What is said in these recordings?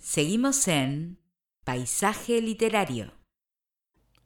Seguimos en Paisaje Literario.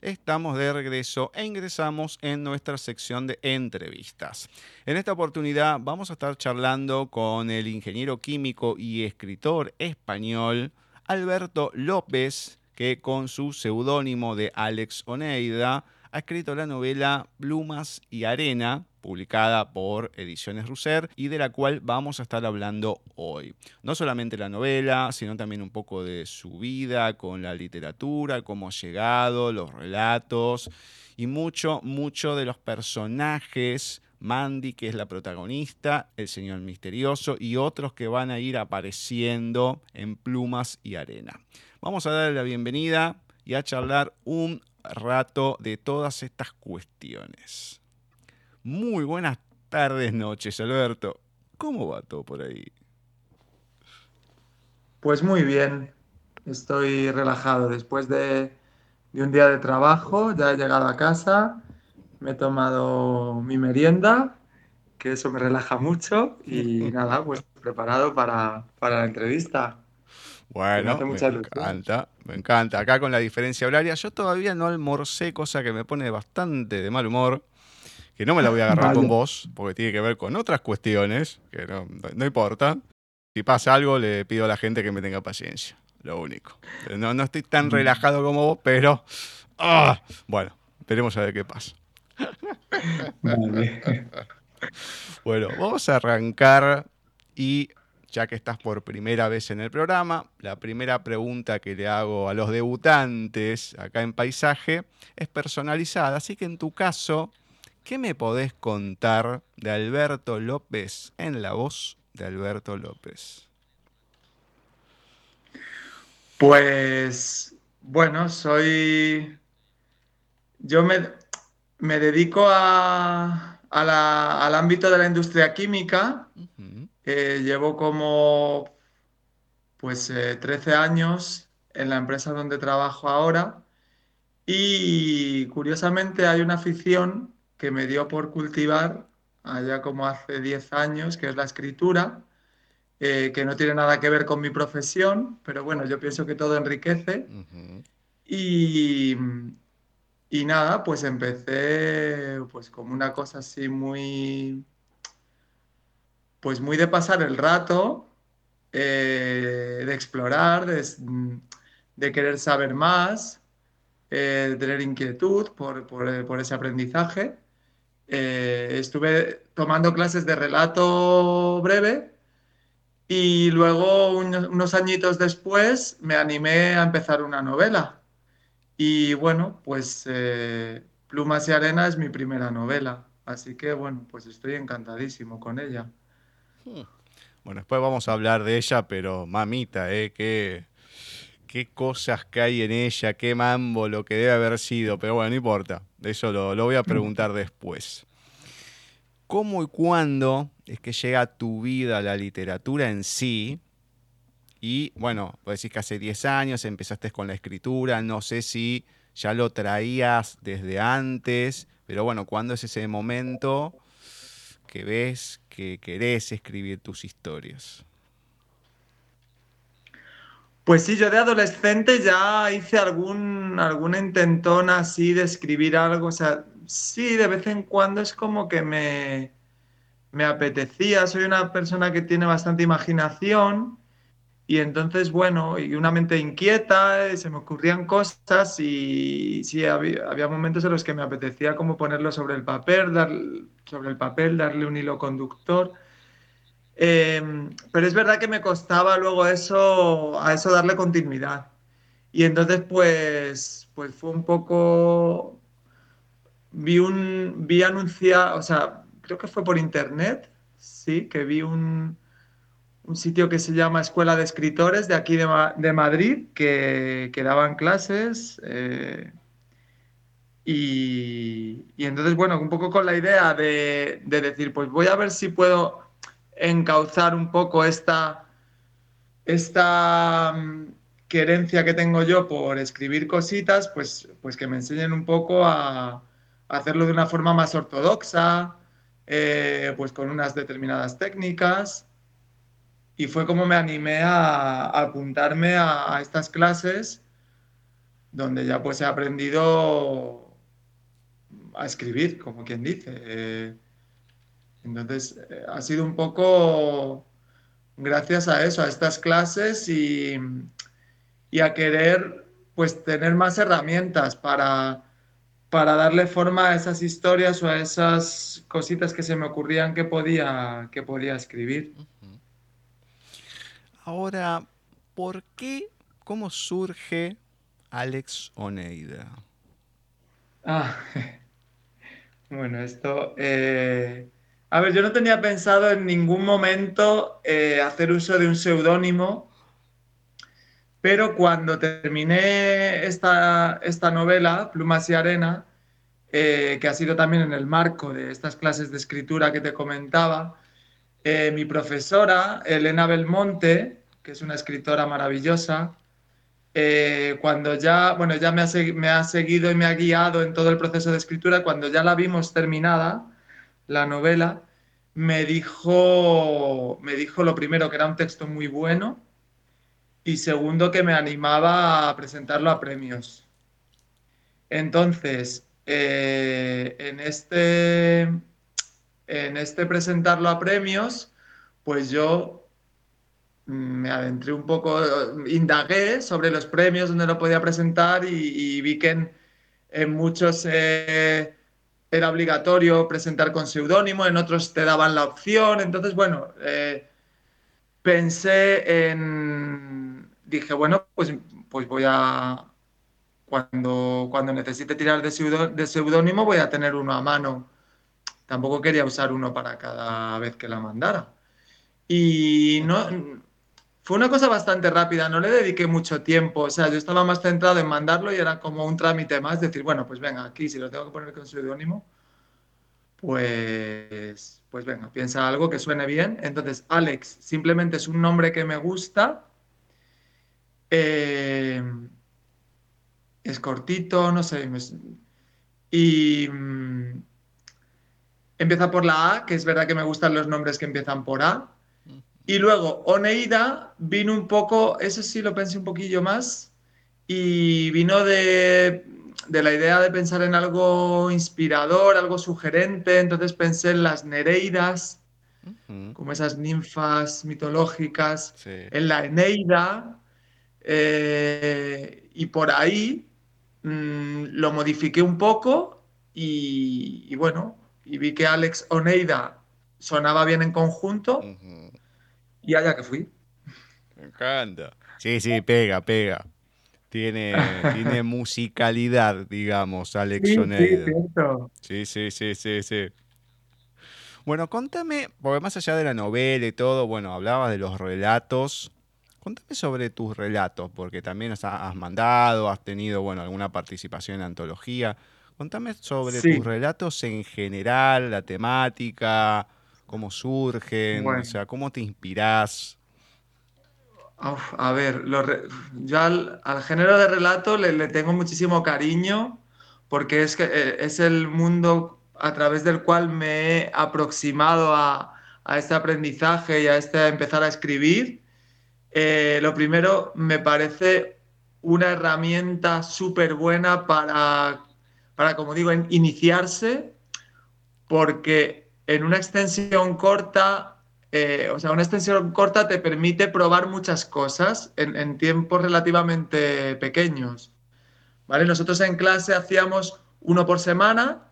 Estamos de regreso e ingresamos en nuestra sección de entrevistas. En esta oportunidad vamos a estar charlando con el ingeniero químico y escritor español Alberto López, que con su seudónimo de Alex Oneida ha escrito la novela Plumas y Arena, publicada por Ediciones Russer y de la cual vamos a estar hablando hoy. No solamente la novela, sino también un poco de su vida con la literatura, cómo ha llegado, los relatos y mucho, mucho de los personajes Mandy, que es la protagonista, el señor misterioso y otros que van a ir apareciendo en plumas y arena. Vamos a darle la bienvenida y a charlar un rato de todas estas cuestiones. Muy buenas tardes, noches, Alberto. ¿Cómo va todo por ahí? Pues muy bien. Estoy relajado. Después de, un día de trabajo, ya he llegado a casa, me he tomado mi merienda, que eso me relaja mucho, y nada, pues preparado para, la entrevista. Bueno, me, encanta, me encanta. Acá con la diferencia horaria, yo todavía no almorcé, cosa que me pone bastante de mal humor que no me la voy a agarrar con vos, porque tiene que ver con otras cuestiones, que no, importa. Si pasa algo, le pido a la gente que me tenga paciencia, lo único. No, no estoy tan relajado como vos, pero... ¡ah! Bueno, veremos a ver qué pasa. bueno, vamos a arrancar y ya que estás por primera vez en el programa, la primera pregunta que le hago a los debutantes acá en Paisaje es personalizada, así que en tu caso ¿Qué me podés contar de Alberto López en la voz de Alberto López? Pues bueno, soy... Yo me, me dedico a, al ámbito de la industria química. Eh, llevo como pues 13 eh, años en la empresa donde trabajo ahora y curiosamente hay una afición que me dio por cultivar allá como hace 10 años, que es la escritura, eh, que no tiene nada que ver con mi profesión, pero bueno, yo pienso que todo enriquece. y, y nada, pues empecé pues como una cosa así muy, pues muy de pasar el rato, eh, de explorar, de, querer saber más, eh, de tener inquietud por, por ese aprendizaje. Eh, estuve tomando clases de relato breve y luego unos, añitos después me animé a empezar una novela. Y bueno, pues eh, Plumas y Arena es mi primera novela. Así que bueno, pues estoy encantadísimo con ella. Bueno, después vamos a hablar de ella, pero mamita, ¿eh? Qué, qué cosas que hay en ella, qué mambo, lo que debe haber sido. Pero bueno, no importa. Eso lo, lo voy a preguntar después. ¿Cómo y cuándo es que llega tu vida la literatura en sí? Y bueno, vos decís que hace 10 años empezaste con la escritura, no sé si ya lo traías desde antes, pero bueno, ¿cuándo es ese momento que ves que querés escribir tus historias? Pues sí, yo de adolescente ya hice algún, algún intentón así de escribir algo, o sea, sí, de vez en cuando es como que me, me apetecía, soy una persona que tiene bastante imaginación y entonces, bueno, y una mente inquieta, se me ocurrían cosas y sí, había, momentos en los que me apetecía como ponerlo sobre el papel, dar, sobre el papel, darle un hilo conductor. Em, pero es verdad que me costaba luego eso, a eso darle continuidad. Y entonces, pues, pues fue un poco. Vi. Vi anunciar, o sea, creo que fue por internet, sí, que vi un, un sitio que se llama Escuela de Escritores de aquí de, de Madrid, que, que, daban clases. Eh, y, y, entonces, bueno, un poco con la idea de, de decir, pues voy a ver si puedo encauzar un poco esta, esta mm, querencia que tengo yo por escribir cositas, pues, pues que me enseñen un poco a, hacerlo de una forma más ortodoxa, eh, pues con unas determinadas técnicas. Y fue como me animé a, apuntarme a, estas clases donde ya pues he aprendido a escribir, como quien dice. Eh, entonces, eh, ha sido un poco gracias a eso, a estas clases y, y a querer pues tener más herramientas para, para darle forma a esas historias o a esas cositas que se me ocurrían que podía, que podía escribir. Ahora, ¿por qué, cómo surge Alex Oneida? Ah, bueno, esto... Eh, a ver, yo no tenía pensado en ningún momento eh, hacer uso de un seudónimo, pero cuando terminé esta, esta novela, Plumas y Arena, eh, que ha sido también en el marco de estas clases de escritura que te comentaba, eh, mi profesora, Elena Belmonte, que es una escritora maravillosa, eh, cuando ya, bueno, ya me ha, seguido y me ha guiado en todo el proceso de escritura, cuando ya la vimos terminada, la novela, me dijo, me dijo lo primero, que era un texto muy bueno, y segundo, que me animaba a presentarlo a premios. Entonces, eh, en este en este presentarlo a premios, pues yo me adentré un poco, indagué sobre los premios donde lo podía presentar y, vi que en, muchos eh, era obligatorio presentar con seudónimo, en otros te daban la opción. Entonces, bueno, eh, pensé en, dije, bueno, pues, pues voy a, cuando, cuando necesite tirar de seudónimo, voy a tener uno a mano Tampoco quería usar uno para cada vez que la mandara. Y no, fue una cosa bastante rápida, no le dediqué mucho tiempo, o sea, yo estaba más centrado en mandarlo y era como un trámite más, decir, bueno, pues venga, aquí si lo tengo que poner con seudónimo, pues, pues venga, piensa algo que suene bien. Entonces, Alex simplemente es un nombre que me gusta. Eh, es cortito, no sé. y, mm, Empieza por la A, que es verdad que me gustan los nombres que empiezan por A. Y luego Oneida vino un poco, eso sí lo pensé un poquillo más, y vino de, la idea de pensar en algo inspirador, algo sugerente. Entonces pensé en las Nereidas, como esas ninfas mitológicas, en la Eneida, eh, y por ahí mm, lo modifiqué un poco y bueno, y vi que Alex Oneida sonaba bien en conjunto y allá que fui. Me encanta. Sí, sí, pega, pega. Tiene, tiene musicalidad, digamos, Alex Oneida. Sí, sí, sí, sí, sí. Bueno, contame, porque más allá de la novela y todo, bueno, hablabas de los relatos. Contame sobre tus relatos, porque también has mandado, has tenido, bueno, alguna participación en antología. Contame sobre tus relatos en general, la temática, cómo surgen, o sea, cómo te inspirás. a ver, yo al, género de relato le, tengo muchísimo cariño porque es, que, eh, es el mundo a través del cual me he aproximado a, este aprendizaje y a este empezar a escribir. Eh, lo primero, me parece una herramienta súper buena para para, como digo, iniciarse, porque en una extensión corta, eh, o sea, una extensión corta te permite probar muchas cosas en, tiempos relativamente pequeños. ¿Vale? Nosotros en clase hacíamos uno por semana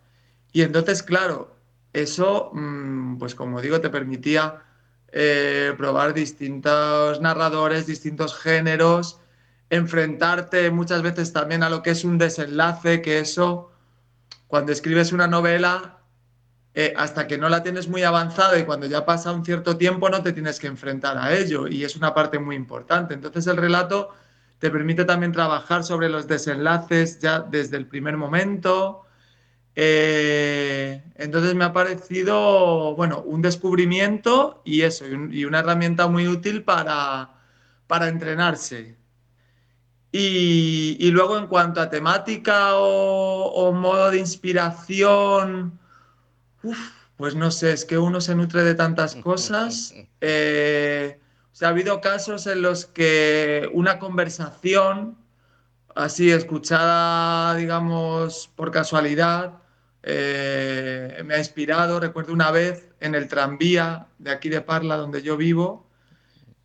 y entonces, claro, eso, mm, pues como digo, te permitía eh, probar distintos narradores, distintos géneros, enfrentarte muchas veces también a lo que es un desenlace, que eso cuando escribes una novela, eh, hasta que no la tienes muy avanzada y cuando ya pasa un cierto tiempo no te tienes que enfrentar a ello y es una parte muy importante. Entonces el relato te permite también trabajar sobre los desenlaces ya desde el primer momento. Eh, entonces me ha parecido, bueno, un descubrimiento y eso, y, una herramienta muy útil para, para entrenarse. Y, luego en cuanto a temática o, modo de inspiración, pues no sé, es que uno se nutre de tantas cosas. Eh, O sea, ha habido casos en los que una conversación así escuchada, digamos, por casualidad, eh, me ha inspirado. Recuerdo una vez en el tranvía de aquí de Parla, donde yo vivo,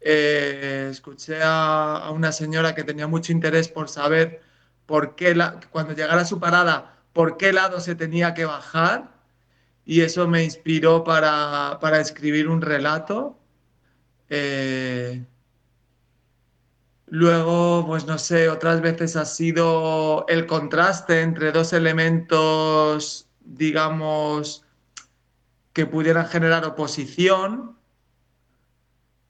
eh, escuché a, una señora que tenía mucho interés por saber por qué, cuando llegara a su parada, por qué lado se tenía que bajar. Y eso me inspiró para, escribir un relato. Eh, Luego, pues no sé, otras veces ha sido el contraste entre dos elementos, digamos, que pudieran generar oposición.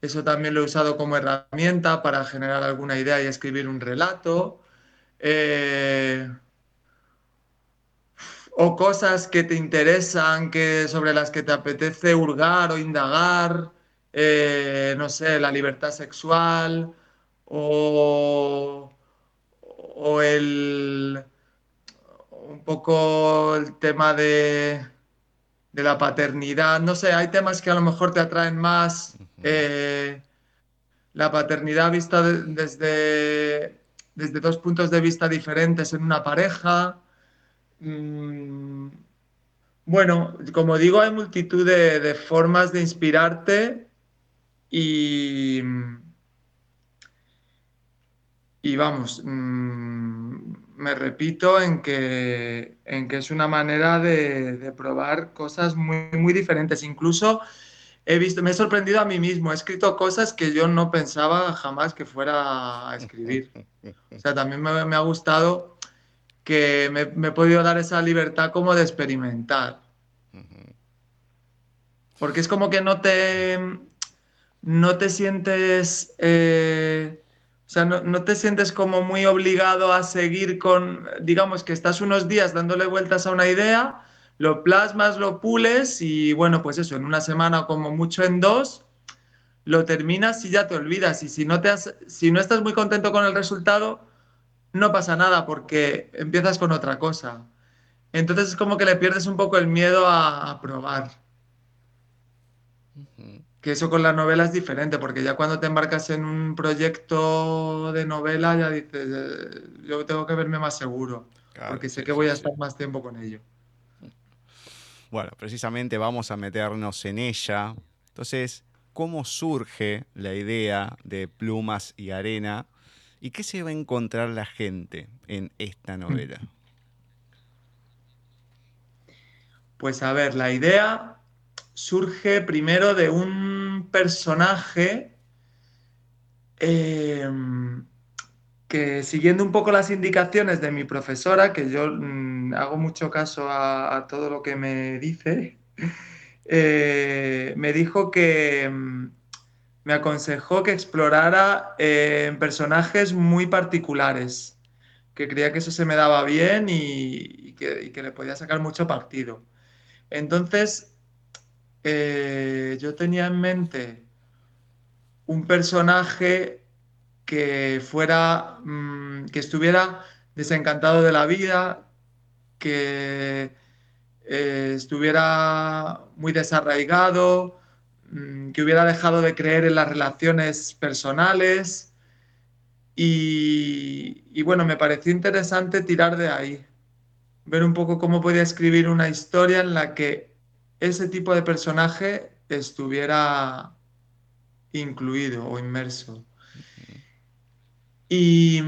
Eso también lo he usado como herramienta para generar alguna idea y escribir un relato. Eh, o cosas que te interesan, que, sobre las que te apetece hurgar o indagar. Eh, no sé, la libertad sexual o, el, un poco el tema de, de, la paternidad. No sé, hay temas que a lo mejor te atraen más. Eh, la paternidad vista desde, desde dos puntos de vista diferentes en una pareja. Mm, bueno, como digo, hay multitud de formas de inspirarte y, y vamos, mm, me repito en que, en que es una manera de, probar cosas muy, muy diferentes. Incluso he visto, me he sorprendido a mí mismo, he escrito cosas que yo no pensaba jamás que fuera a escribir. O sea, también me, ha gustado que me, he podido dar esa libertad como de experimentar. Porque es como que no te, no te sientes... Eh, o sea, no, te sientes como muy obligado a seguir con, digamos que estás unos días dándole vueltas a una idea, lo plasmas, lo pules y bueno, pues eso, en una semana o como mucho en dos, lo terminas y ya te olvidas. Y si no, te si no estás muy contento con el resultado, no pasa nada porque empiezas con otra cosa. Entonces es como que le pierdes un poco el miedo a, probar que eso con la novela es diferente, porque ya cuando te embarcas en un proyecto de novela ya dices, eh, yo tengo que verme más seguro, porque sé que voy a estar más tiempo con ello. Bueno, precisamente vamos a meternos en ella. Entonces, ¿cómo surge la idea de Plumas y Arena? ¿Y qué se va a encontrar la gente en esta novela? Pues a ver, la idea surge primero de un personaje eh, que siguiendo un poco las indicaciones de mi profesora, que yo mm, hago mucho caso a, todo lo que me dice, eh, me dijo que mm, me aconsejó que explorara eh, personajes muy particulares, que creía que eso se me daba bien y, que, le podía sacar mucho partido. Entonces, eh, yo tenía en mente un personaje que fuera, mm, que estuviera desencantado de la vida, que eh, estuviera muy desarraigado, mm, que hubiera dejado de creer en las relaciones personales. Y, y bueno, me pareció interesante tirar de ahí, ver un poco cómo podía escribir una historia en la que ese tipo de personaje estuviera incluido o inmerso. Y,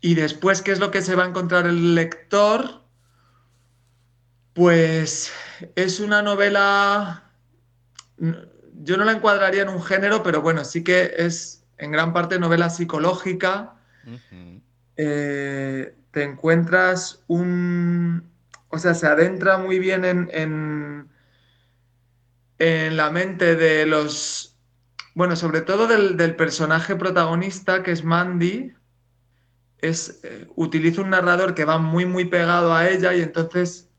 y después, ¿qué es lo que se va a encontrar el lector? Pues es una novela, yo no la encuadraría en un género, pero bueno, sí que es en gran parte novela psicológica. Eh, te encuentras un, o sea, se adentra muy bien en, en, la mente de los, bueno, sobre todo del, personaje protagonista, que es Mandy, es, eh, utiliza un narrador que va muy, muy pegado a ella y entonces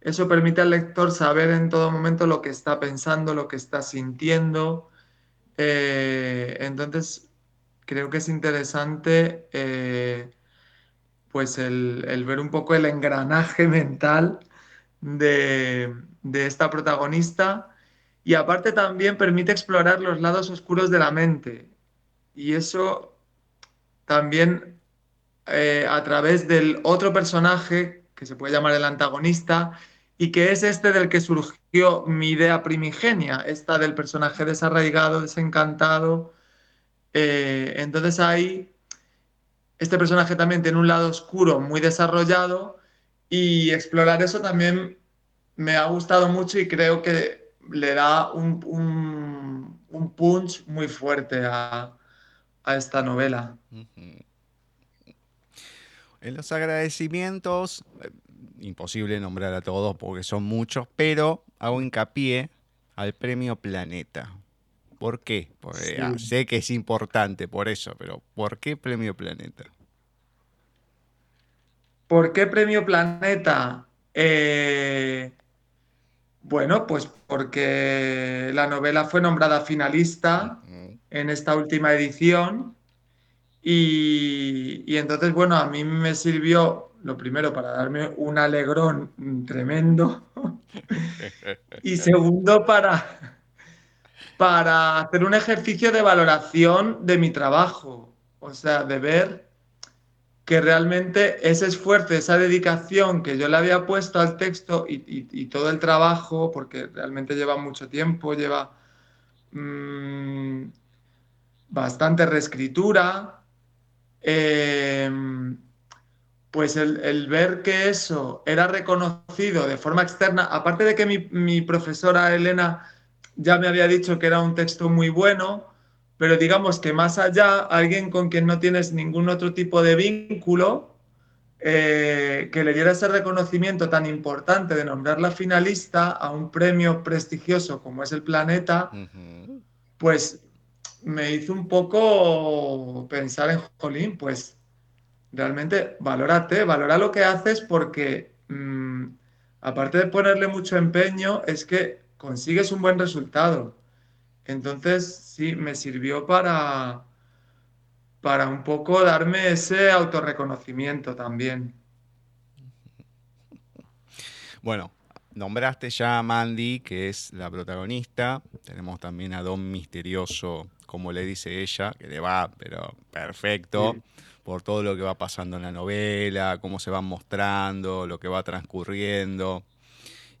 eso permite al lector saber en todo momento lo que está pensando, lo que está sintiendo. Eh, entonces, creo que es interesante eh, pues el, ver un poco el engranaje mental de, esta protagonista y aparte también permite explorar los lados oscuros de la mente. Y eso también eh, a través del otro personaje, que se puede llamar el antagonista, y que es este del que surgió mi idea primigenia, esta del personaje desarraigado, desencantado. Eh, entonces ahí, este personaje también tiene un lado oscuro muy desarrollado y explorar eso también me ha gustado mucho y creo que le da un, punch muy fuerte a, esta novela. En los agradecimientos, eh, imposible nombrar a todos porque son muchos, pero hago hincapié al premio Planeta. ¿Por qué? Porque ah, sé que es importante por eso, pero ¿por qué premio Planeta? ¿Por qué premio Planeta? Eh, bueno, pues porque la novela fue nombrada finalista en esta última edición y, y entonces, bueno, a mí me sirvió lo primero, para darme un alegrón tremendo. y segundo, para, para hacer un ejercicio de valoración de mi trabajo. O sea, de ver que realmente ese esfuerzo, esa dedicación que yo le había puesto al texto y, todo el trabajo, porque realmente lleva mucho tiempo, lleva mm, bastante reescritura, eh, pues el, ver que eso era reconocido de forma externa, aparte de que mi, profesora Elena ya me había dicho que era un texto muy bueno, pero digamos que más allá, alguien con quien no tienes ningún otro tipo de vínculo, eh, que le diera ese reconocimiento tan importante de nombrarla finalista a un premio prestigioso como es el Planeta, pues me hizo un poco pensar en Jolín, pues realmente valórate, valora lo que haces porque mm, aparte de ponerle mucho empeño, es que consigues un buen resultado. Entonces, sí, me sirvió para, para un poco darme ese autorreconocimiento también. Bueno, nombraste ya a Mandy, que es la protagonista. Tenemos también a Don Misterioso, como le dice ella, que le va, pero perfecto por todo lo que va pasando en la novela, cómo se van mostrando, lo que va transcurriendo.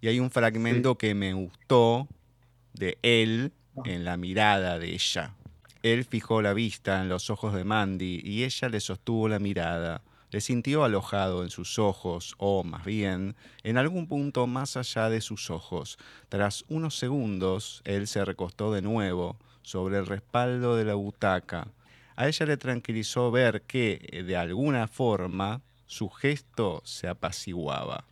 Y hay un fragmento que me gustó de él en la mirada de ella. Él fijó la vista en los ojos de Mandy y ella le sostuvo la mirada. Le sintió alojado en sus ojos, o más bien, en algún punto más allá de sus ojos. Tras unos segundos, él se recostó de nuevo sobre el respaldo de la butaca a ella le tranquilizó ver que, de alguna forma, su gesto se apaciguaba.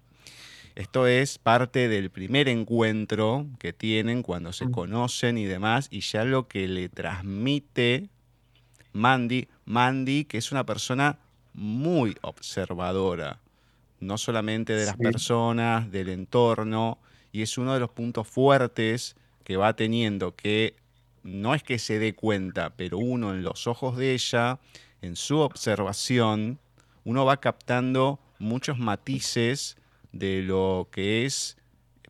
Esto es parte del primer encuentro que tienen cuando se mm. conocen y demás, y ya lo que le transmite Mandy, Mandy, que es una persona muy observadora, no solamente de las personas, del entorno, y es uno de los puntos fuertes que va teniendo que no es que se dé cuenta, pero uno en los ojos de ella, en su observación, uno va captando muchos matices de lo que es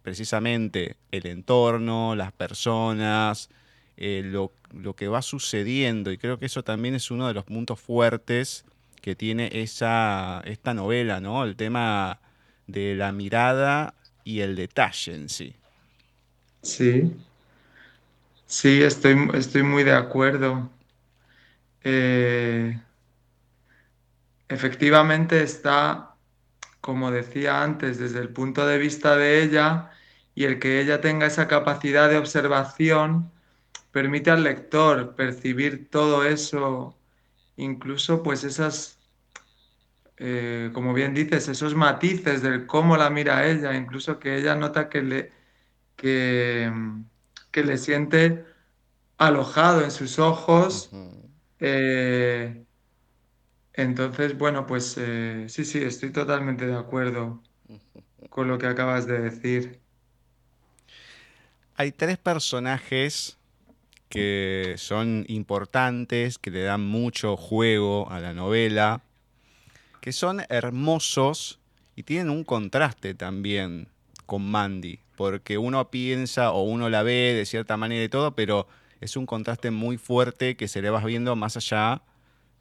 precisamente el entorno, las personas, eh, lo, que va sucediendo. Y creo que eso también es uno de los puntos fuertes que tiene esa, esta novela, ¿no? El tema de la mirada y el detalle en sí. Sí, Sí, estoy, estoy muy de acuerdo. Eh, efectivamente está, como decía antes, desde el punto de vista de ella y el que ella tenga esa capacidad de observación permite al lector percibir todo eso, incluso pues esas, eh, como bien dices, esos matices del cómo la mira ella, incluso que ella nota que le... Que, que le siente alojado en sus ojos. Eh, entonces, bueno, pues eh, sí, sí, estoy totalmente de acuerdo con lo que acabas de decir. Hay tres personajes que son importantes, que le dan mucho juego a la novela, que son hermosos y tienen un contraste también con Mandy. porque uno piensa o uno la ve de cierta manera y todo, pero es un contraste muy fuerte que se le va viendo más allá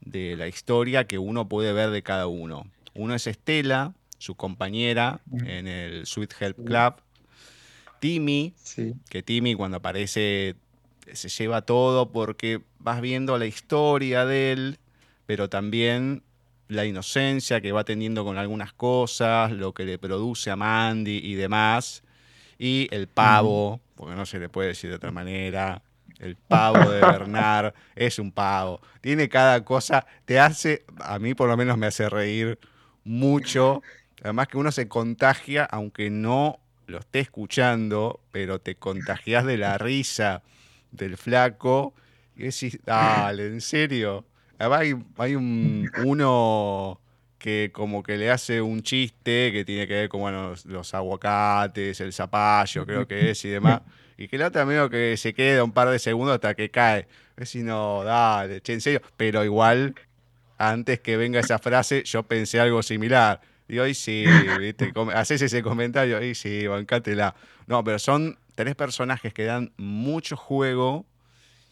de la historia que uno puede ver de cada uno. Uno es Estela, su compañera en el Sweet Help Club. Timmy, que Timmy cuando aparece se lleva todo porque vas viendo la historia de él, pero también la inocencia que va teniendo con algunas cosas, lo que le produce a Mandy y demás. Y el pavo, porque no se le puede decir de otra manera, el pavo de Bernard es un pavo. Tiene cada cosa, te hace, a mí por lo menos me hace reír mucho. Además que uno se contagia, aunque no lo esté escuchando, pero te contagias de la risa del flaco. Y decís, dale, ¿en serio? hay, hay un, uno que como que le hace un chiste que tiene que ver con los, aguacates, el zapallo, creo que es, y demás. Y que el otro amigo que se queda un par de segundos hasta que cae. Es si no, dale, che, en serio. Pero igual, antes que venga esa frase, yo pensé algo similar. Y sí, ¿viste? haces ese comentario, y sí, bancátela. No, pero son tres personajes que dan mucho juego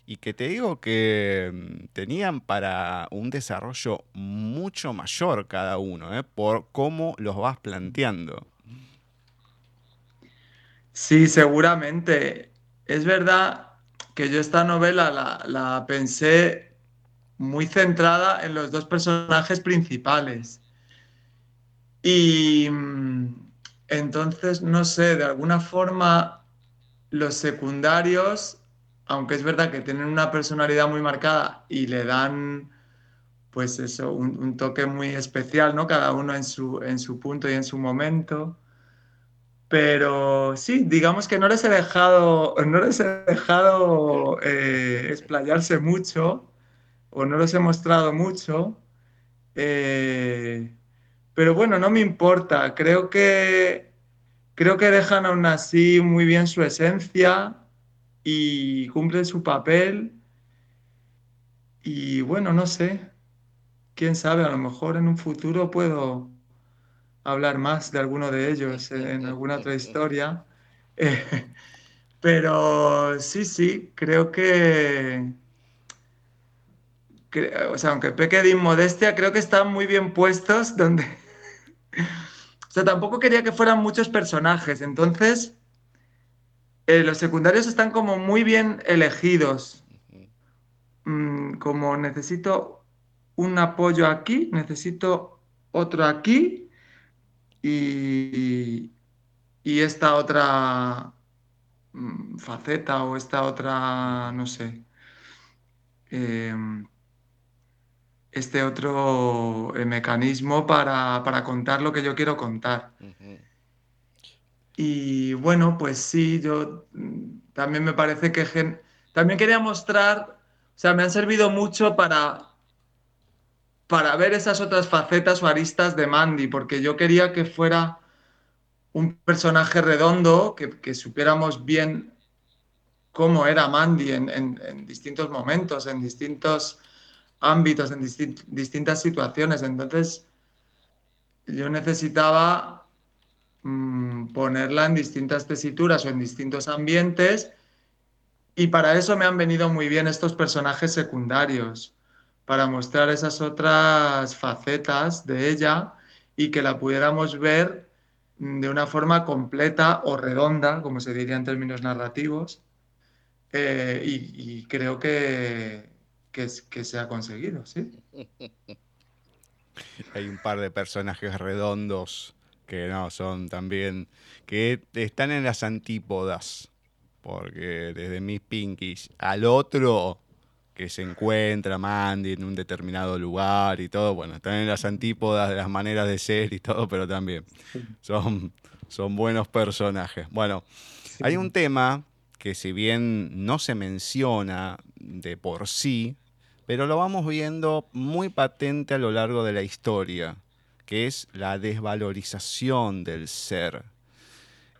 y que te digo que mm, tenían para un desarrollo mucho mayor cada uno, ¿eh? por cómo los vas planteando. Sí, seguramente. Es verdad que yo esta novela la, pensé muy centrada en los dos personajes principales. Y mm, entonces, no sé, de alguna forma los secundarios aunque es verdad que tienen una personalidad muy marcada y le dan, pues eso, un, toque muy especial, ¿no? Cada uno en su, en su punto y en su momento. Pero sí, digamos que no les he dejado, no les he dejado eh, explayarse mucho o no les he mostrado mucho. Eh, pero bueno, no me importa. Creo que, creo que dejan aún así muy bien su esencia y cumplen su papel. Y bueno, no sé, quién sabe, a lo mejor en un futuro puedo hablar más de alguno de ellos en alguna otra historia. pero sí, sí, creo que, o sea, aunque peque de inmodestia, creo que están muy bien puestos donde... o sea, tampoco quería que fueran muchos personajes, entonces eh, los secundarios están como muy bien elegidos. Mm, como necesito un apoyo aquí, necesito otro aquí y, esta otra mm, faceta o esta otra, no sé, em, este otro eh, mecanismo para, contar lo que yo quiero contar. Y bueno, pues sí, yo mm, también me parece que también quería mostrar, o sea, me han servido mucho para, para ver esas otras facetas o aristas de Mandy, porque yo quería que fuera un personaje redondo, que, supiéramos bien cómo era Mandy en, distintos momentos, en distintos ámbitos, en distintas situaciones. Entonces, yo necesitaba Mm, ponerla en distintas tesituras o en distintos ambientes. Y para eso me han venido muy bien estos personajes secundarios, para mostrar esas otras facetas de ella y que la pudiéramos ver de una forma completa o redonda, como se diría en términos narrativos. Eh, y, creo que, que, que se ha conseguido, sí. Hay un par de personajes redondos que no, son también, que están en las antípodas, porque desde mis pinkies al otro que se encuentra Mandy en un determinado lugar y todo, bueno, están en las antípodas de las maneras de ser y todo, pero también son, son buenos personajes. Bueno, hay un tema que si bien no se menciona de por sí, pero lo vamos viendo muy patente a lo largo de la historia que es la desvalorización del ser.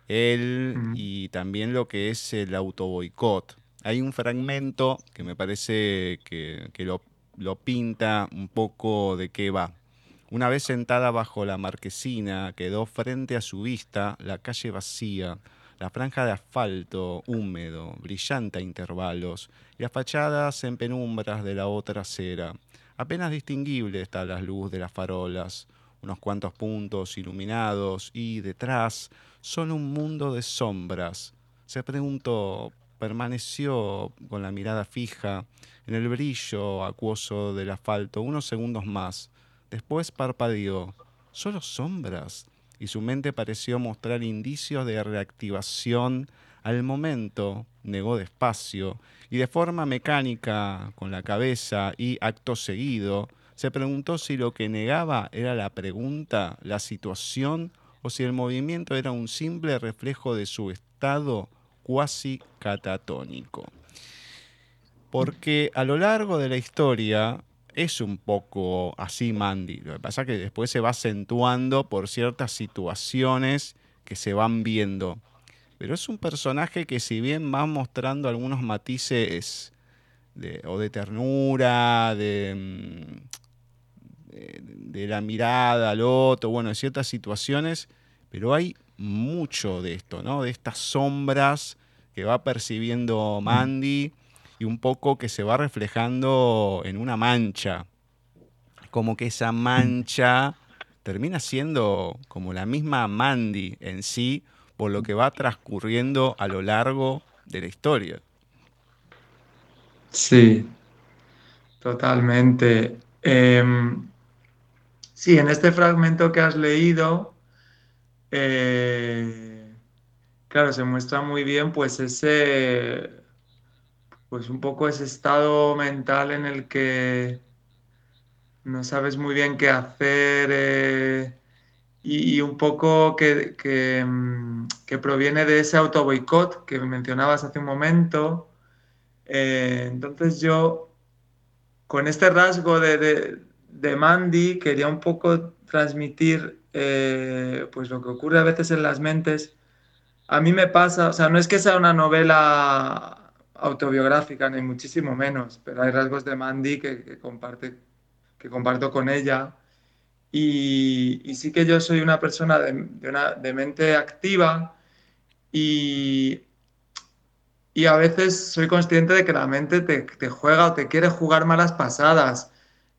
Él y también lo que es el autoboicot. Hay un fragmento que me parece que, lo, pinta un poco de qué va. Una vez sentada bajo la marquesina, quedó frente a su vista la calle vacía, la franja de asfalto húmedo, brillante a intervalos, las fachadas en penumbras de la otra acera. Apenas distinguible está la luz de las farolas, unos cuantos puntos iluminados y detrás solo un mundo de sombras. Se preguntó, permaneció con la mirada fija en el brillo acuoso del asfalto unos segundos más. Después parpadeó. ¿Solo sombras? Y su mente pareció mostrar indicios de reactivación al momento, negó despacio, y de forma mecánica, con la cabeza y acto seguido, se preguntó si lo que negaba era la pregunta, la situación, o si el movimiento era un simple reflejo de su estado cuasi catatónico. Porque a lo largo de la historia es un poco así Mandy. Lo que pasa es que después se va acentuando por ciertas situaciones que se van viendo. Pero es un personaje que si bien va mostrando algunos matices de, o de ternura, de, mm, la mirada al otro, bueno, de ciertas situaciones, pero hay mucho de esto, ¿no? De estas sombras que va percibiendo Mandy y un poco que se va reflejando en una mancha. Como que esa mancha termina siendo como la misma Mandy en sí, por lo que va transcurriendo a lo largo de la historia. Sí, totalmente. Eh, sí, en este fragmento que has leído, eh, claro, se muestra muy bien pues ese, pues un poco ese estado mental en el que no sabes muy bien qué hacer eh, y, un poco que, que, mm, proviene de ese auto boicot que mencionabas hace un momento. Eh, entonces yo, con este rasgo de, de, de Mandy, quería un poco transmitir eh, pues lo que ocurre a veces en las mentes. A mí me pasa, o sea, no es que sea una novela autobiográfica, ni muchísimo menos, pero hay rasgos de Mandy que, comparte, que comparto con ella. Y, sí que yo soy una persona de, una, de mente activa y, y, a veces soy consciente de que la mente te, te juega o te quiere jugar malas pasadas.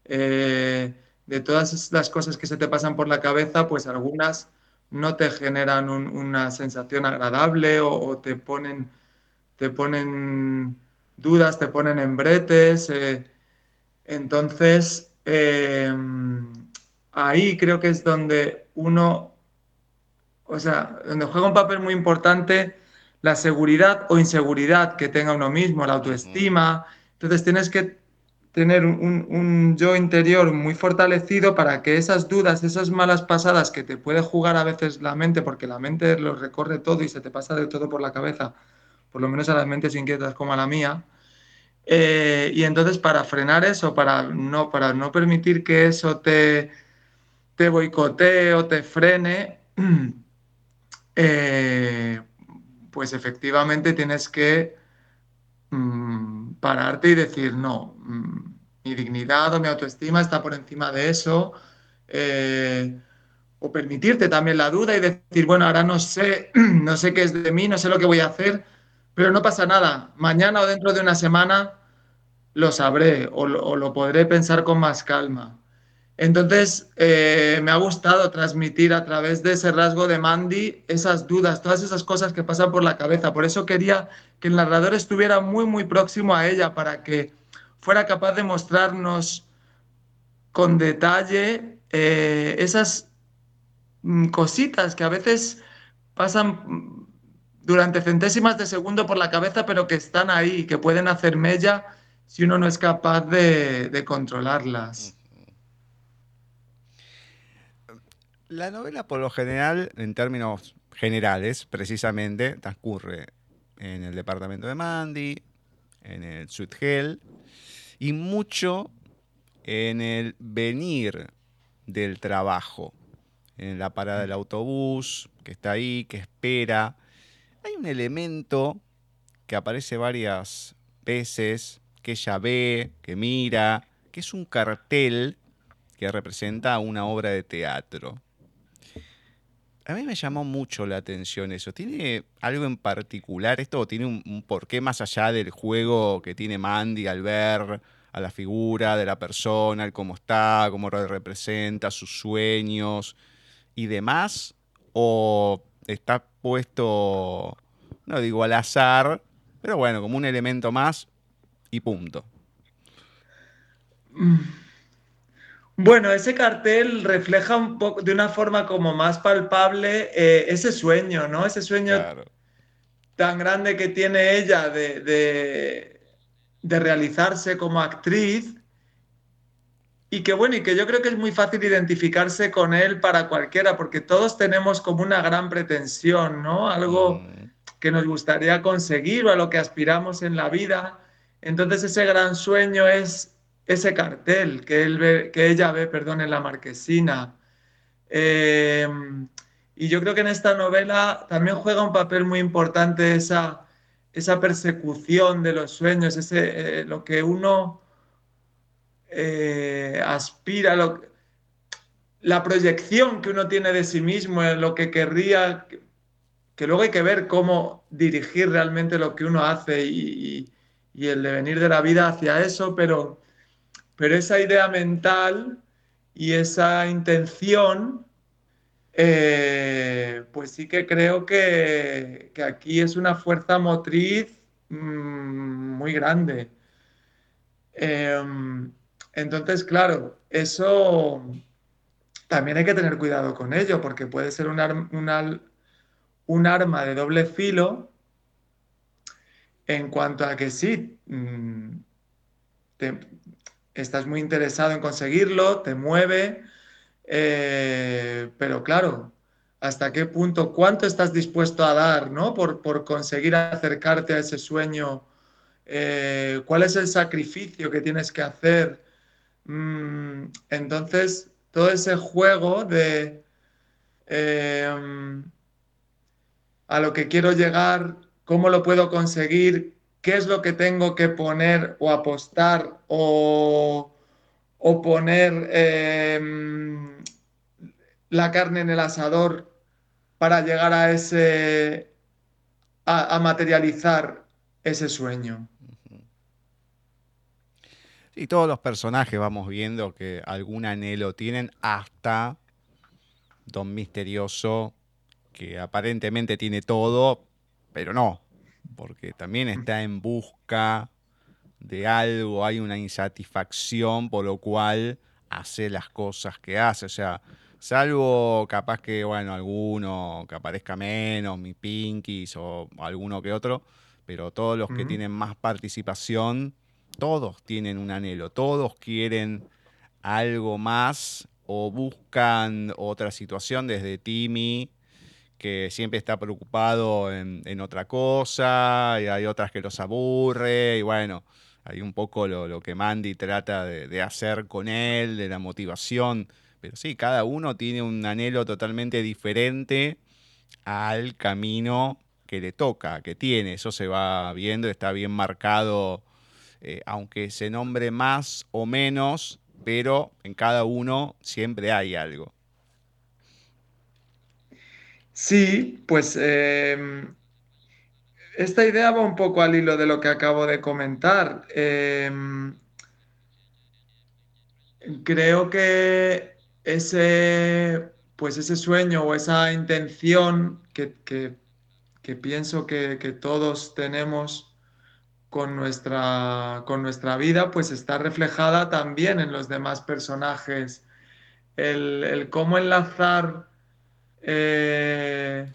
Eh, de todas las cosas que se te pasan por la cabeza, pues algunas no te generan un, una sensación agradable o, o, te, ponen, te ponen dudas, te ponen en bretes. Eh, entonces, eh, ahí creo que es donde uno, o sea, donde juega un papel muy importante la seguridad o inseguridad que tenga uno mismo, la autoestima. Entonces tienes que tener un, un, yo interior muy fortalecido para que esas dudas, esas malas pasadas que te puede jugar a veces la mente, porque la mente lo recorre todo y se te pasa de todo por la cabeza, por lo menos a las mentes inquietas como a la mía. Eh, y entonces para frenar eso, para no, para no permitir que eso te, te boicotee o te frene, eh, pues efectivamente tienes que mmm, pararte y decir, no, mmm, mi dignidad o mi autoestima está por encima de eso. Eh, o permitirte también la duda y decir, bueno, ahora no sé, no sé qué es de mí, no sé lo que voy a hacer, pero no pasa nada. Mañana o dentro de una semana lo sabré o lo podré pensar con más calma. Entonces, eh, me ha gustado transmitir a través de ese rasgo de Mandy esas dudas, todas esas cosas que pasan por la cabeza. Por eso quería que el narrador estuviera muy, muy próximo a ella para que fuera capaz de mostrarnos con detalle eh, esas mm, cositas que a veces pasan durante centésimas de segundo por la cabeza, pero que están ahí, que pueden hacer mella si uno no es capaz de controlarlas. La novela, por lo general, en términos generales, precisamente, transcurre en el departamento de Mandy, en el Sweet Hell, y mucho en el venir del trabajo, en la parada del autobús, que está ahí, que espera. Hay un elemento que aparece varias veces, que ella ve, que mira, que es un cartel que representa una obra de teatro. A mí me llamó mucho la atención eso. ¿Tiene algo en particular esto o tiene un, porqué más allá del juego que tiene Mandy al ver a la figura de la persona, cómo está, cómo representa, sus sueños y demás? ¿O está puesto, no digo al azar, pero bueno, como un elemento más y punto? Mm. Bueno, ese cartel refleja un poco, de una forma como más palpable, eh, ese sueño, ¿no? Ese sueño tan grande que tiene ella de, de, realizarse como actriz y que bueno, y que yo creo que es muy fácil identificarse con él para cualquiera, porque todos tenemos como una gran pretensión, ¿no? Algo mm. que nos gustaría conseguir o a lo que aspiramos en la vida. Entonces ese gran sueño es ese cartel que, él que ella ve perdón, en la marquesina. Eh, y yo creo que en esta novela también juega un papel muy importante esa, esa persecución de los sueños, ese, eh, lo que uno eh, aspira, lo, la proyección que uno tiene de sí mismo, en lo que querría, que, luego hay que ver cómo dirigir realmente lo que uno hace y, y el devenir de la vida hacia eso, pero pero esa idea mental y esa intención, eh, pues sí que creo que, aquí es una fuerza motriz mm, muy grande. Em, entonces, claro, eso también hay que tener cuidado con ello, porque puede ser un, un arma de doble filo en cuanto a que sí, mm, estás muy interesado en conseguirlo, te mueve, eh, pero claro, hasta qué punto, cuánto estás dispuesto a dar, ¿no? Por, conseguir acercarte a ese sueño, eh, cuál es el sacrificio que tienes que hacer. Mm, entonces, todo ese juego de eh, a lo que quiero llegar, cómo lo puedo conseguir, qué es lo que tengo que poner o apostar o, poner em, la carne en el asador para llegar a ese a, materializar ese sueño. Y todos los personajes vamos viendo que algún anhelo tienen hasta Don Misterioso, que aparentemente tiene todo, pero no, porque también está en busca de algo, hay una insatisfacción, por lo cual hace las cosas que hace. O sea, salvo capaz que, bueno, alguno que aparezca menos, mi Pinkies o alguno que otro, pero todos los que tienen más participación, todos tienen un anhelo, todos quieren algo más o buscan otra situación desde Timmy que siempre está preocupado en, otra cosa, y hay otras que los aburre, y bueno, hay un poco lo, que Mandy trata de, hacer con él, de la motivación, pero sí, cada uno tiene un anhelo totalmente diferente al camino que le toca, que tiene, eso se va viendo, está bien marcado, eh, aunque se nombre más o menos, pero en cada uno siempre hay algo. Sí, pues em, esta idea va un poco al hilo de lo que acabo de comentar. Em, creo que ese, pues ese sueño o esa intención que, pienso que, todos tenemos con nuestra, con nuestra vida, pues está reflejada también en los demás personajes. El cómo enlazar eh,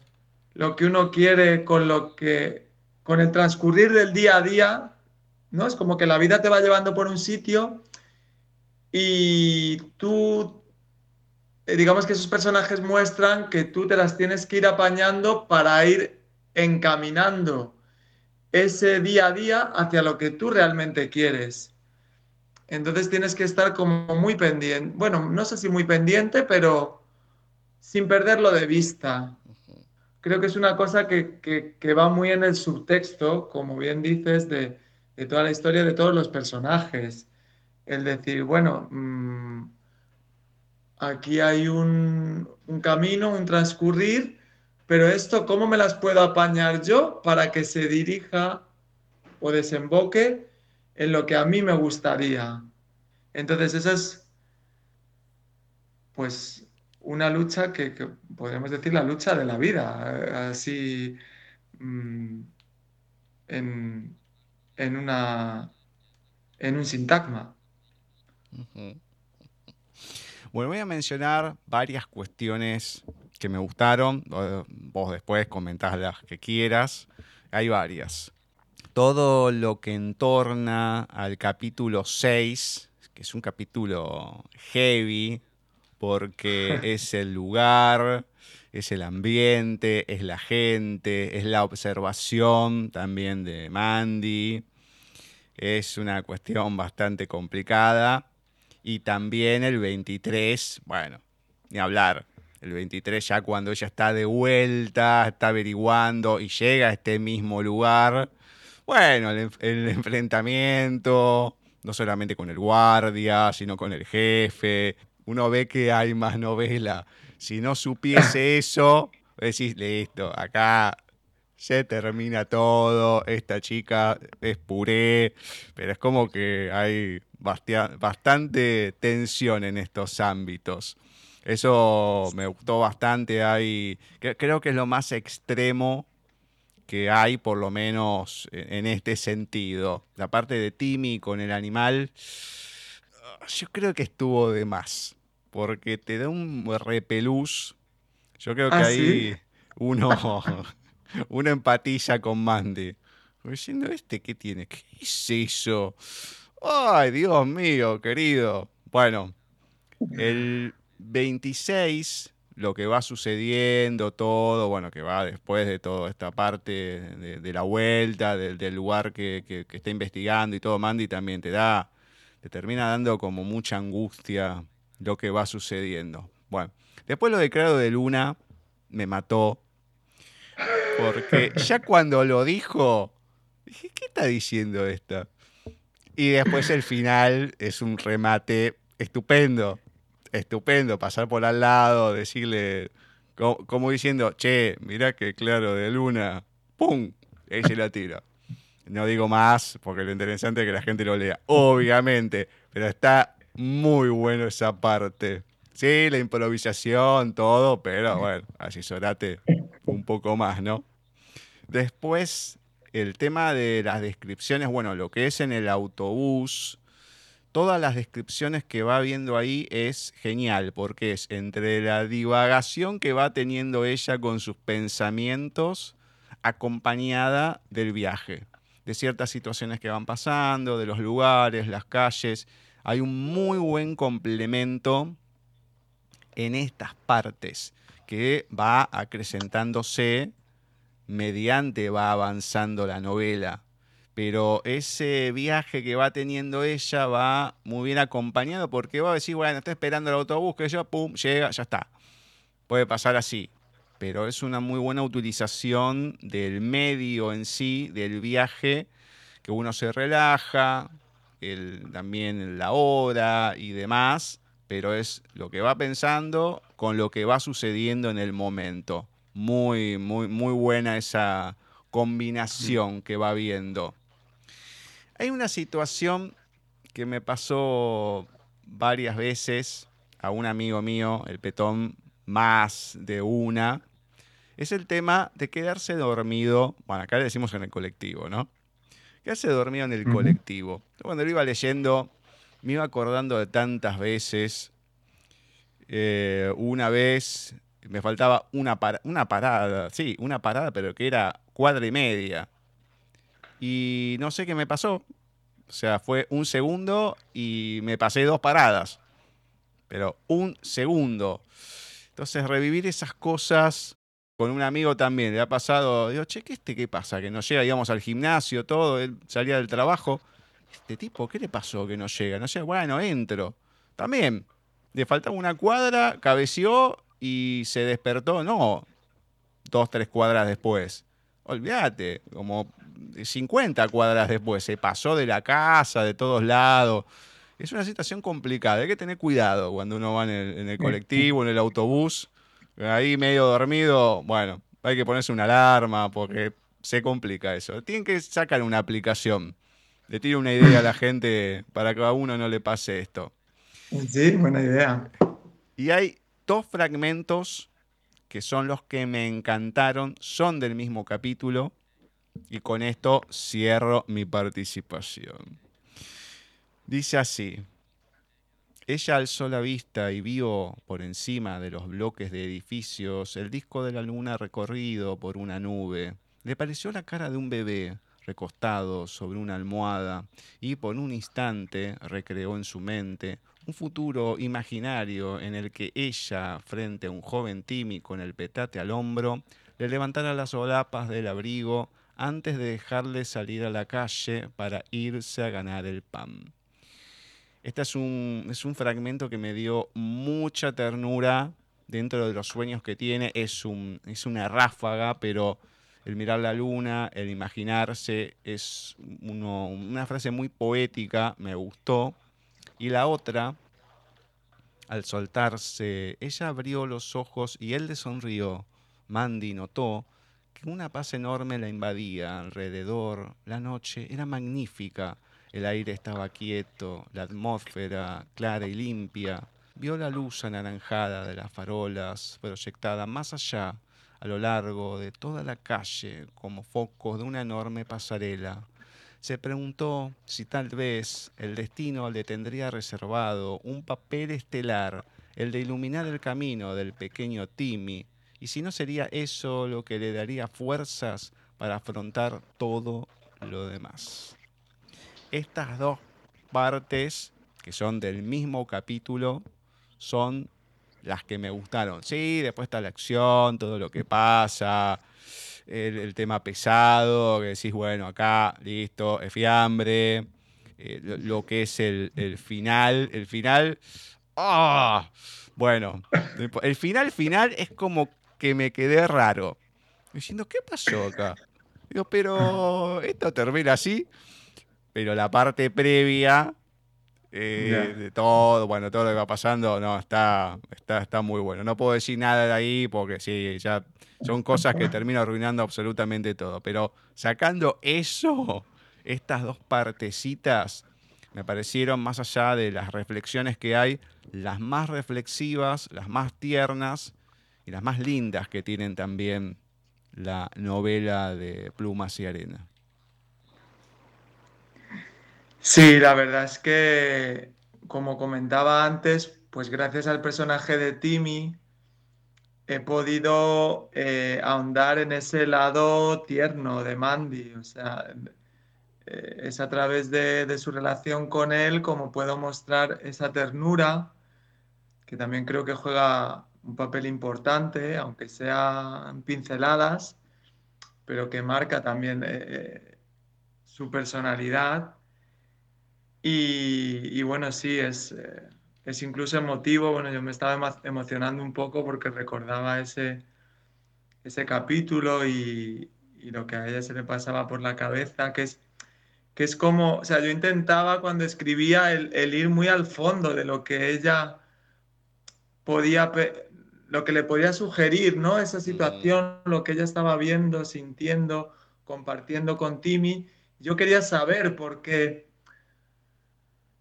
lo que uno quiere con lo que, con el transcurrir del día a día, ¿no? Es como que la vida te va llevando por un sitio y tú, eh, digamos que esos personajes muestran que tú te las tienes que ir apañando para ir encaminando ese día a día hacia lo que tú realmente quieres. Entonces tienes que estar como muy pendiente, bueno, no sé si muy pendiente, pero sin perderlo de vista. Creo que es una cosa que, va muy en el subtexto, como bien dices, de, toda la historia de todos los personajes. El decir, bueno, mm, aquí hay un, un camino, un transcurrir, pero esto, ¿cómo me las puedo apañar yo para que se dirija o desemboque en lo que a mí me gustaría? Entonces, esa es, pues, una lucha que, podemos decir la lucha de la vida, así mm, en, una, en un sintagma. Bueno, voy a mencionar varias cuestiones que me gustaron. Vos después comentás las que quieras. Hay varias. Todo lo que entorna al capítulo 6, que es un capítulo heavy, porque es el lugar, es el ambiente, es la gente, es la observación también de Mandy. Es una cuestión bastante complicada. Y también el 23, bueno, ni hablar. El 23 ya cuando ella está de vuelta, está averiguando y llega a este mismo lugar. Bueno, el, enfrentamiento, no solamente con el guardia, sino con el jefe, uno ve que hay más novela. Si no supiese eso, decís, listo, acá se termina todo, esta chica es puré, pero es como que hay bastante tensión en estos ámbitos. Eso me gustó bastante, hay, creo que es lo más extremo que hay, por lo menos en este sentido. La parte de Timmy con el animal, yo creo que estuvo de más porque te da un repelús. Yo creo que ¿Ah, ahí uno, uno empatiza con Mandy. Diciendo, ¿este qué tiene? ¿Qué es eso? Ay, Dios mío, querido. Bueno, el 26, lo que va sucediendo, todo, bueno, que va después de toda esta parte de, la vuelta, del, lugar que, que, que, está investigando y todo, Mandy también te da, te termina dando como mucha angustia lo que va sucediendo. Bueno, después lo de Claro de Luna me mató. Porque ya cuando lo dijo, dije, ¿qué está diciendo esta? Y después el final es un remate estupendo. Estupendo, pasar por al lado, decirle, como, diciendo, che, mirá que claro de luna, ¡pum! Ahí se la tira. No digo más, porque lo interesante es que la gente lo lea, obviamente, pero está muy bueno esa parte. Sí, la improvisación, todo, pero bueno, asesorate un poco más, ¿no? Después, el tema de las descripciones, bueno, lo que es en el autobús, todas las descripciones que va viendo ahí es genial, porque es entre la divagación que va teniendo ella con sus pensamientos, acompañada del viaje, de ciertas situaciones que van pasando, de los lugares, las calles hay un muy buen complemento en estas partes que va acrecentándose mediante va avanzando la novela. Pero ese viaje que va teniendo ella va muy bien acompañado porque va a decir, bueno, está esperando el autobús, que yo, pum, llega, ya está. Puede pasar así. Pero es una muy buena utilización del medio en sí, del viaje, que uno se relaja, también la hora y demás, pero es lo que va pensando con lo que va sucediendo en el momento. Muy, muy, muy buena esa combinación que va viendo. Hay una situación que me pasó varias veces a un amigo mío, el petón, más de una. Es el tema de quedarse dormido, bueno, acá le decimos en el colectivo, ¿no? que hace dormido en el colectivo. Cuando lo iba leyendo, me iba acordando de tantas veces. Eh, una vez me faltaba una, una parada, sí, una parada, pero que era cuadra y media. Y no sé qué me pasó. O sea, fue un segundo y me pasé dos paradas. Pero un segundo. Entonces, revivir esas cosas con un amigo también, le ha pasado, digo, che, ¿qué este qué pasa? Que no llega, digamos, al gimnasio, todo, él salía del trabajo. Este tipo, ¿qué le pasó que no llega? No sé, bueno, entro. También, le faltaba una cuadra, cabeció y se despertó, no, dos, tres cuadras después. Olvídate, como 50 cuadras después, se pasó de la casa, de todos lados. es una situación complicada. Hay que tener cuidado cuando uno va en el, colectivo, en el autobús. Ahí medio dormido, bueno, hay que ponerse una alarma porque se complica eso. Tienen que sacar una aplicación. Le tiro una idea a la gente para que a uno no le pase esto. Sí, buena idea. Y hay dos fragmentos que son los que me encantaron, son del mismo capítulo. Y con esto cierro mi participación. Dice así, ella alzó la vista y vio por encima de los bloques de edificios el disco de la luna recorrido por una nube. Le pareció la cara de un bebé recostado sobre una almohada y por un instante recreó en su mente un futuro imaginario en el que ella, frente a un joven Timmy con el petate al hombro, le levantara las solapas del abrigo antes de dejarle salir a la calle para irse a ganar el pan. Este es un, es un fragmento que me dio mucha ternura dentro de los sueños que tiene. Es, un, es una ráfaga, pero el mirar la luna, el imaginarse, es una frase muy poética, me gustó. Y la otra, al soltarse, ella abrió los ojos y él le sonrió. Mandy notó que una paz enorme la invadía alrededor. La noche era magnífica el aire estaba quieto, la atmósfera clara y limpia. Vio la luz anaranjada de las farolas proyectada más allá, a lo largo de toda la calle, como focos de una enorme pasarela. Se preguntó si tal vez el destino le tendría reservado un papel estelar, el de iluminar el camino del pequeño Timmy, y si no sería eso lo que le daría fuerzas para afrontar todo lo demás estas dos partes, que son del mismo capítulo, son las que me gustaron. Sí, después está la acción, todo lo que pasa, el, tema pesado, que decís, bueno, acá, listo, es fiambre, eh, lo, que es el, final, el final, ¡ah! Bueno, el final final es como que me quedé raro. Diciendo, ¿qué pasó acá? Digo, pero esto termina así pero la parte previa eh, de todo, bueno, todo lo que va pasando, no, está, está, está muy bueno. No puedo decir nada de ahí porque sí, ya son cosas que terminan arruinando absolutamente todo. Pero sacando eso, estas dos partecitas me parecieron, más allá de las reflexiones que hay, las más reflexivas, las más tiernas y las más lindas que tienen también la novela de Plumas y Arena. Sí, la verdad es que, como comentaba antes, pues gracias al personaje de Timmy he podido eh, ahondar en ese lado tierno de Mandy. O sea, eh, es a través de, su relación con él como puedo mostrar esa ternura, que también creo que juega un papel importante, aunque sean pinceladas, pero que marca también eh, su personalidad y, bueno, sí, es, eh, es incluso emotivo. Bueno, yo me estaba emocionando un poco porque recordaba ese, ese capítulo y, y, lo que a ella se le pasaba por la cabeza, que es, que es como, o sea, yo intentaba cuando escribía el, el ir muy al fondo de lo que ella podía, lo que le podía sugerir, ¿no? Esa mm. situación, lo que ella estaba viendo, sintiendo, compartiendo con Timmy. Yo quería saber por qué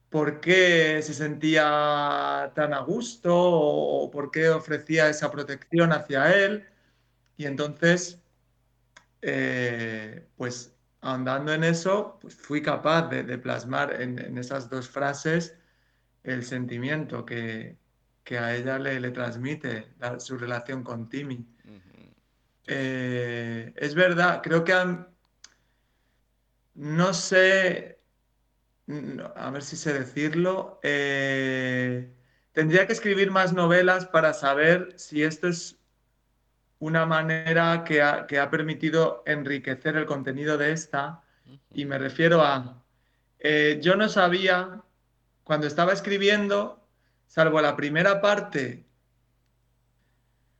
por qué se sentía tan a gusto o, por qué ofrecía esa protección hacia él. Y entonces, eh, pues andando en eso, pues fui capaz de, plasmar en, esas dos frases el sentimiento que, a ella le, transmite su relación con Timmy. Eh, es verdad, creo que no sé a ver si sé decirlo, eh, tendría que escribir más novelas para saber si esto es una manera que ha, permitido enriquecer el contenido de esta. Y me refiero a, eh, yo no sabía, cuando estaba escribiendo, salvo la primera parte,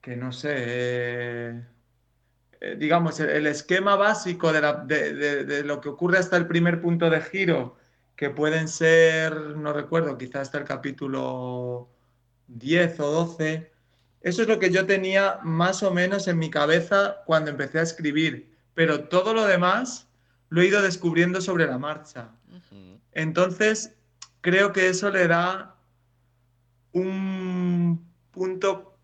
que no sé, eh, digamos, el, esquema básico de lo que ocurre hasta el primer punto de giro, que pueden ser, no recuerdo, quizás hasta el capítulo 10 o 12. Eso es lo que yo tenía más o menos en mi cabeza cuando empecé a escribir, pero todo lo demás lo he ido descubriendo sobre la marcha. Entonces, creo que eso le da un punto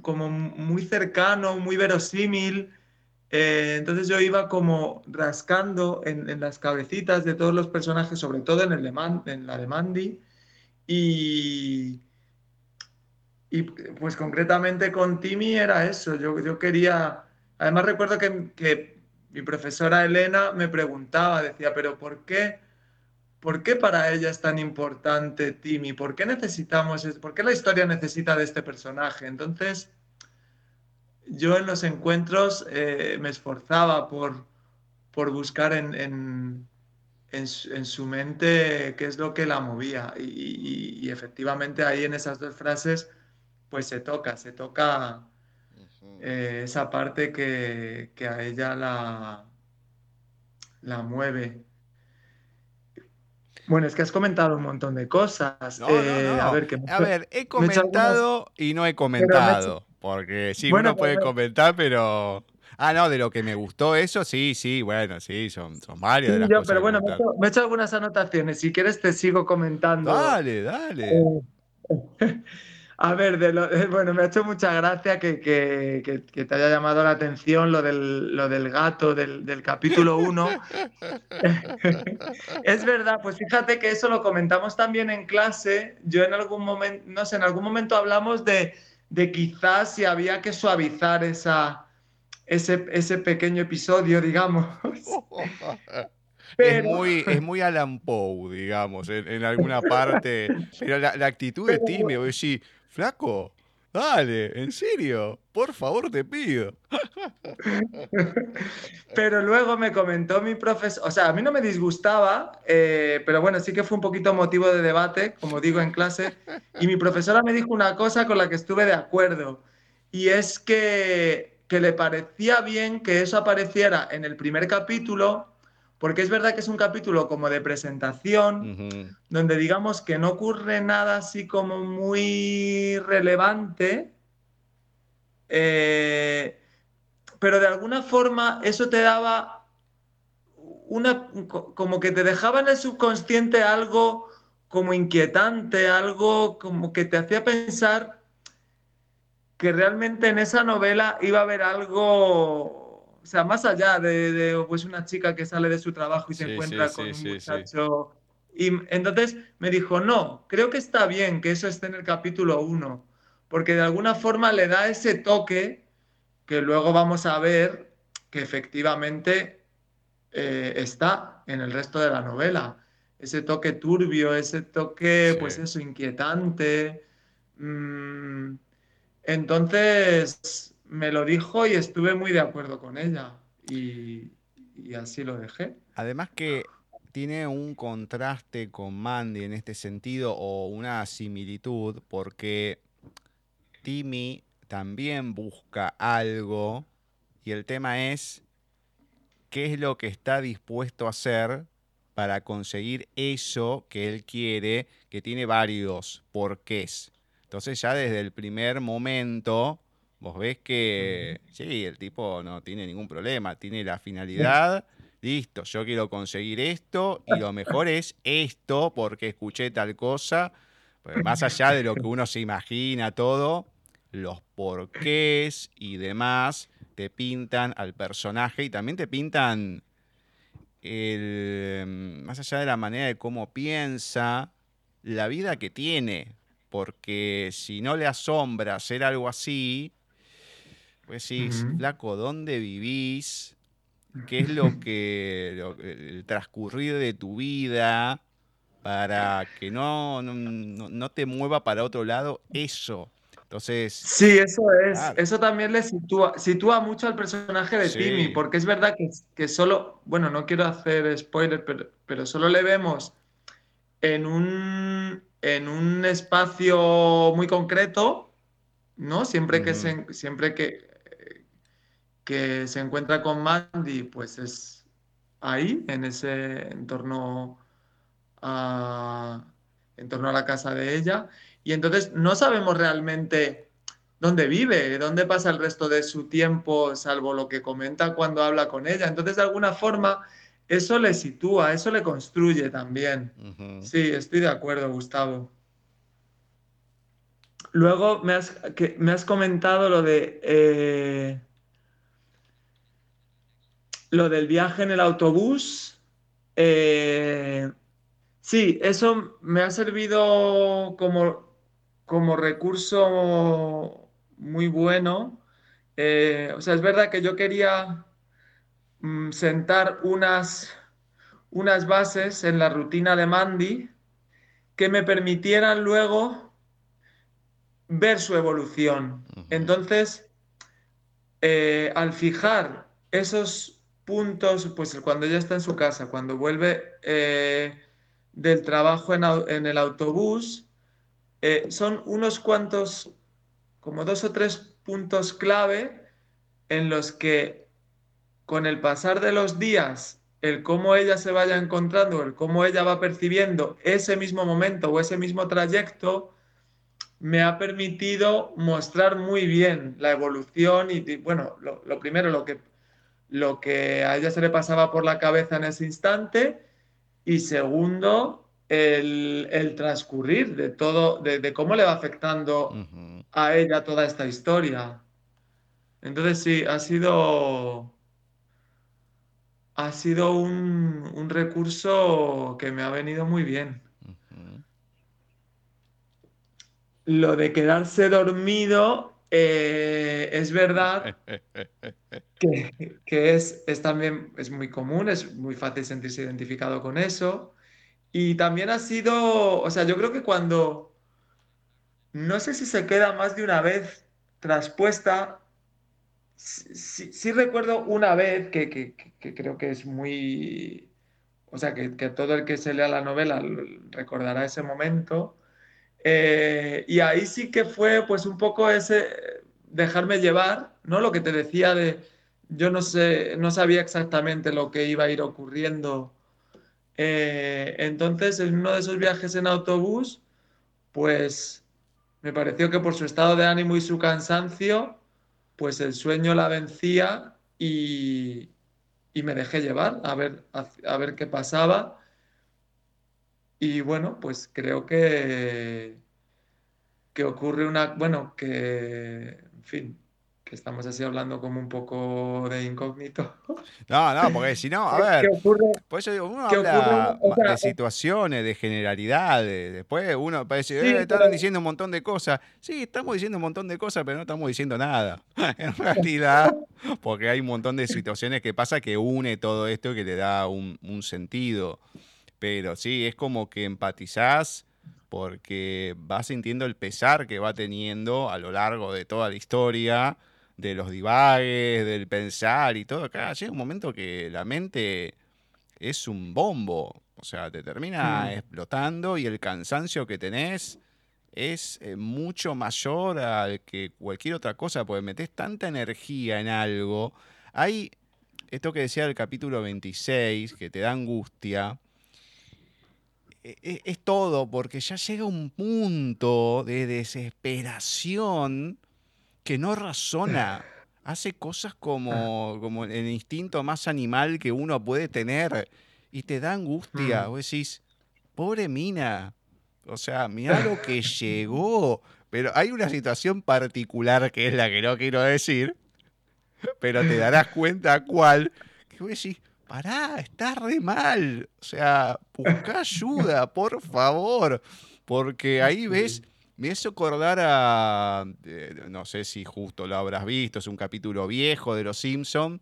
como muy cercano, muy verosímil. Eh, entonces yo iba como rascando en, las cabecitas de todos los personajes, sobre todo en, el en la de y, pues concretamente con Timmy era eso, yo, quería, además recuerdo que, que mi profesora Elena me preguntaba, decía, pero ¿por qué? ¿Por qué para ella es tan importante Timmy? ¿Por qué necesitamos, por qué la historia necesita de este personaje? Entonces, yo en los encuentros eh, me esforzaba por, por buscar en, en, en, su, mente qué es lo que la movía. Y, efectivamente ahí en esas dos frases, pues se toca, se toca eh, esa parte que, que, a ella la, la mueve. Bueno, es que has comentado un montón de cosas. Eh, a, ver, a ver, he comentado y no he comentado. Porque sí, uno puede comentar, pero. Ah, no, de lo que me gustó eso, sí, sí, bueno, sí, son, son varias de las yo, Pero bueno, me he, hecho, algunas anotaciones. Si quieres, te sigo comentando. Dale, dale. Eh, A ver, bueno, me ha hecho mucha gracia que, te haya llamado la atención lo del, lo del gato del, capítulo 1. es verdad, pues fíjate que eso lo comentamos también en clase. Yo en algún momento, no sé, en algún momento hablamos de, quizás si había que suavizar esa, ese, ese pequeño episodio, digamos. Es, muy, es muy Alan Poe, digamos, en, alguna parte. Pero la, actitud de Timmy, decir, Flaco, dale, en serio, por favor te pido. Pero luego me comentó mi profesor, o sea, a mí no me disgustaba, eh, pero bueno, sí que fue un poquito motivo de debate, como digo en clase, y mi profesora me dijo una cosa con la que estuve de acuerdo, y es que, que le parecía bien que eso apareciera en el primer capítulo porque es verdad que es un capítulo como de presentación, donde digamos que no ocurre nada así como muy relevante, eh, pero de alguna forma eso te daba una, como que te dejaba en el subconsciente algo como inquietante, algo como que te hacía pensar que realmente en esa novela iba a haber algo o sea, más allá de, pues una chica que sale de su trabajo y se encuentra con un muchacho. Y entonces me dijo, no, creo que está bien que eso esté en el capítulo 1, porque de alguna forma le da ese toque que luego vamos a ver que efectivamente eh, está en el resto de la novela. Ese toque turbio, ese toque, pues eso, inquietante. Mm, entonces, me lo dijo y estuve muy de acuerdo con ella. Y, así lo dejé. Además que tiene un contraste con Mandy en este sentido o una similitud porque Timmy también busca algo y el tema es qué es lo que está dispuesto a hacer para conseguir eso que él quiere, que tiene varios porqués. Entonces ya desde el primer momento Vos ves que sí, el tipo no tiene ningún problema, tiene la finalidad, listo, yo quiero conseguir esto y lo mejor es esto porque escuché tal cosa, pues más allá de lo que uno se imagina todo, los porqués y demás te pintan al personaje y también te pintan el, más allá de la manera de cómo piensa, la vida que tiene, porque si no le asombra hacer algo así, pues sí, flaco, ¿dónde vivís? ¿Qué es lo que, el transcurrir de tu vida para que no, no, te mueva para otro lado eso? Entonces. Sí, eso es. Eso también le sitúa, sitúa mucho al personaje de Timmy, porque es verdad que, que, solo, bueno, no quiero hacer spoiler, pero, pero solo le vemos en un, en un espacio muy concreto, ¿no? Siempre que, se, siempre que que se encuentra con Mandy, pues es ahí, en ese entorno en torno a la casa de ella. Y entonces no sabemos realmente dónde vive, dónde pasa el resto de su tiempo, salvo lo que comenta cuando habla con ella. Entonces, de alguna forma, eso le sitúa, eso le construye también. Sí, estoy de acuerdo, Gustavo. Luego me has, que, me has comentado lo de eh, lo del viaje en el autobús. Eh, sí, eso me ha servido como, como recurso muy bueno. Eh, o sea, es verdad que yo quería Mm, sentar unas, unas bases en la rutina de Mandy que me permitieran luego ver su evolución. Entonces, eh, al fijar esos puntos, pues cuando ella está en su casa, cuando vuelve eh, del trabajo en, el autobús, eh, son unos cuantos, como dos o tres puntos clave en los que con el pasar de los días, el cómo ella se vaya encontrando, el cómo ella va percibiendo ese mismo momento o ese mismo trayecto, me ha permitido mostrar muy bien la evolución y, bueno, lo, primero, lo que, lo que a ella se le pasaba por la cabeza en ese instante y segundo, el, transcurrir de todo, de, cómo le va afectando a ella toda esta historia. Entonces sí, ha sido ha sido un, recurso que me ha venido muy bien. Lo de quedarse dormido eh, es verdad que, es, es, también es muy común, es muy fácil sentirse identificado con eso. Y también ha sido, o sea, yo creo que cuando, no sé si se queda más de una vez traspuesta, sí, recuerdo una vez que, creo que es muy, o sea, que, todo el que se lea la novela recordará ese momento. Eh, y ahí sí que fue pues un poco ese dejarme llevar, ¿no? Lo que te decía de, yo no sé, no sabía exactamente lo que iba a ir ocurriendo. Eh, entonces, en uno de esos viajes en autobús, pues me pareció que por su estado de ánimo y su cansancio, pues el sueño la vencía y, me dejé llevar a ver, a, ver qué pasaba. Y bueno, pues creo que, que ocurre una, bueno, que, en fin, que estamos así hablando como un poco de incógnito. No, no, porque si no, a ver, por eso digo, uno habla de situaciones, de generalidades, después uno parece, eh, están diciendo un montón de cosas. Sí, estamos diciendo un montón de cosas, pero no estamos diciendo nada. en realidad, porque hay un montón de situaciones que pasa que une todo esto y que le da un, un sentido. Pero sí, es como que empatizás porque vas sintiendo el pesar que va teniendo a lo largo de toda la historia de los divagues, del pensar y todo. Acá llega un momento que la mente es un bombo, o sea, te termina mm. explotando y el cansancio que tenés es eh, mucho mayor al que cualquier otra cosa, porque metes tanta energía en algo. Hay esto que decía el capítulo 26, que te da angustia, e, e, es todo, porque ya llega un punto de desesperación que no razona. Hace cosas como, como el instinto más animal que uno puede tener y te da angustia. Mm. Vos decís, pobre mina. O sea, mira lo que llegó. Pero hay una situación particular que es la que no quiero decir, pero te darás cuenta cuál, que vos decís, pará, está re mal. O sea, busca ayuda, por favor. Porque ahí ves me hizo acordar a, no sé si justo lo habrás visto, es un capítulo viejo de Los Simpson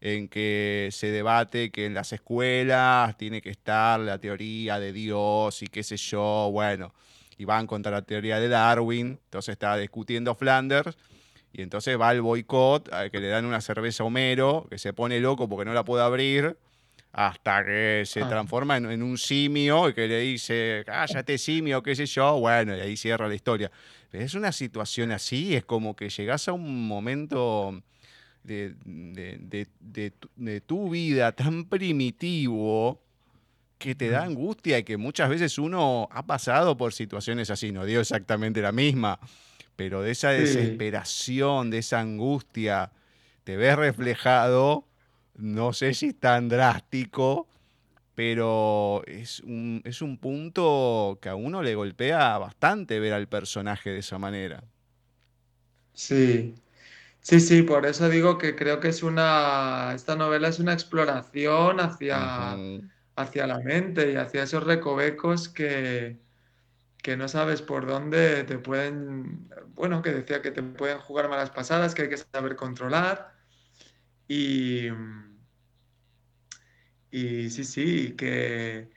en que se debate que en las escuelas tiene que estar la teoría de Dios y qué sé yo, bueno, y van contra la teoría de Darwin, entonces está discutiendo Flanders, y entonces va el boicot, que le dan una cerveza a Homero, que se pone loco porque no la puede abrir, hasta que se ah. transforma en, un simio y que le dice, cállate simio, qué sé yo, bueno, y ahí cierra la historia. Pero es una situación así, es como que llegas a un momento de, tu vida tan primitivo que te da angustia y que muchas veces uno ha pasado por situaciones así, no digo exactamente la misma, pero de esa desesperación, de esa angustia, te ves reflejado, no sé si es tan drástico, pero es un, es un punto que a uno le golpea bastante ver al personaje de esa manera. Sí, sí, sí, por eso digo que creo que es una, esta novela es una exploración hacia hacia la mente y hacia esos recovecos que, que no sabes por dónde te pueden, bueno, que decía que te pueden jugar malas pasadas, que hay que saber controlar. Y, y sí, sí, que,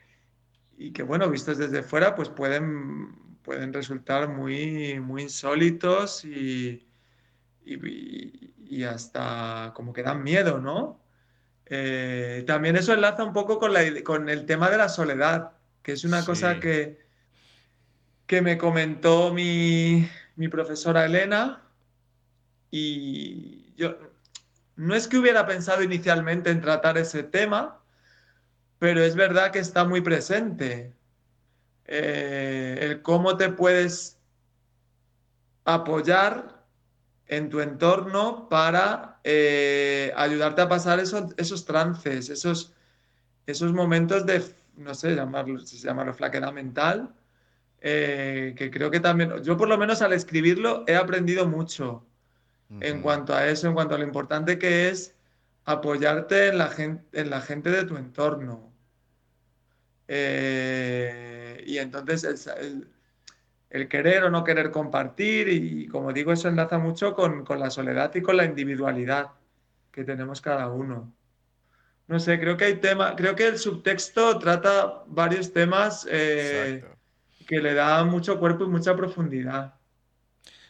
y que bueno, vistos desde fuera, pues pueden, pueden resultar muy, muy insólitos y, y, y hasta como que dan miedo, ¿no? Eh, también eso enlaza un poco con, con, el tema de la soledad, que es una cosa que, que me comentó mi, profesora Elena y yo no es que hubiera pensado inicialmente en tratar ese tema, pero es verdad que está muy presente. Eh, el cómo te puedes apoyar en tu entorno para eh, ayudarte a pasar esos, esos trances, esos, esos momentos de, no sé, llamarlo, si mental, eh, que creo que también, yo por lo menos al escribirlo he aprendido mucho en cuanto a eso, en cuanto a lo importante que es apoyarte en la gente, en la gente de tu entorno. Eh, y entonces el, el querer o no querer compartir y como digo, eso enlaza mucho con, la soledad y con la individualidad que tenemos cada uno. No sé, creo que hay tema, creo que el subtexto trata varios temas eh, que le da mucho cuerpo y mucha profundidad.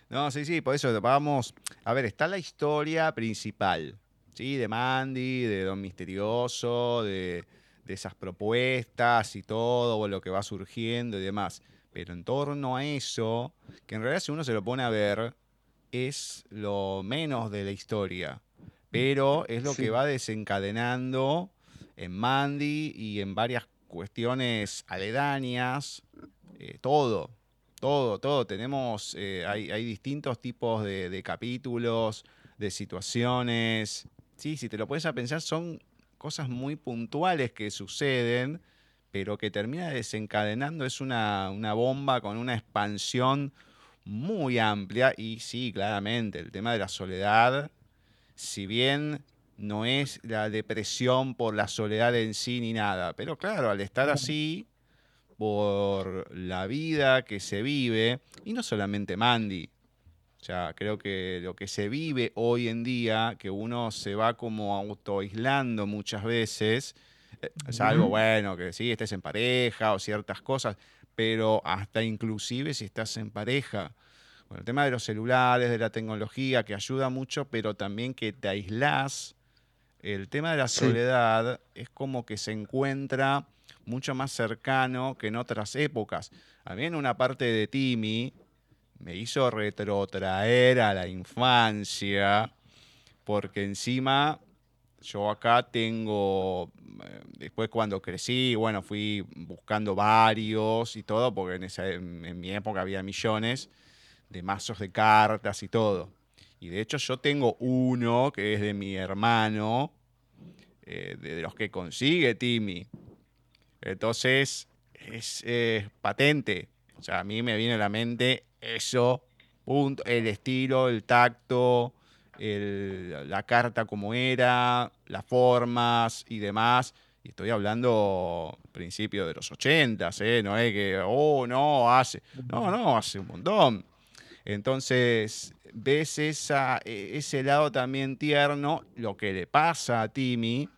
No, sí, sí, por eso vamos. A ver, está la historia principal, ¿sí? De Mandy, de Don Misterioso, de, de esas propuestas y todo, lo que va surgiendo y demás. Pero en torno a eso, que en realidad si uno se lo pone a ver, es lo menos de la historia. Pero es lo que va desencadenando en Mandy y en varias cuestiones aledañas. Eh, todo, todo, todo. Tenemos, eh, hay, distintos tipos de, de, capítulos, de situaciones. Sí, si te lo puedes a pensar, son cosas muy puntuales que suceden pero que termina desencadenando es una, bomba con una expansión muy amplia y sí, claramente, el tema de la soledad, si bien no es la depresión por la soledad en sí ni nada, pero claro, al estar así, por la vida que se vive, y no solamente Mandy, o sea, creo que lo que se vive hoy en día, que uno se va como autoaislando muchas veces, es algo bueno, que sí, estés en pareja o ciertas cosas, pero hasta inclusive si estás en pareja. Bueno, el tema de los celulares, de la tecnología, que ayuda mucho, pero también que te aislás. El tema de la soledad es como que se encuentra mucho más cercano que en otras épocas. A mí en una parte de Timmy me hizo retrotraer a la infancia, porque encima yo acá tengo, eh, después cuando crecí, bueno, fui buscando varios y todo, porque en, esa, en, mi época había millones de mazos de cartas y todo. Y de hecho yo tengo uno que es de mi hermano, eh, de, los que consigue Timmy. Entonces es patente. O sea, a mí me viene a la mente eso, punto, el estilo, el tacto, la carta como era, las formas y demás. Y estoy hablando principio de los 80, ¿eh? No es que, oh, no, hace. No, no, hace un montón. Entonces, ves esa, ese lado también tierno, lo que le pasa a Timmy,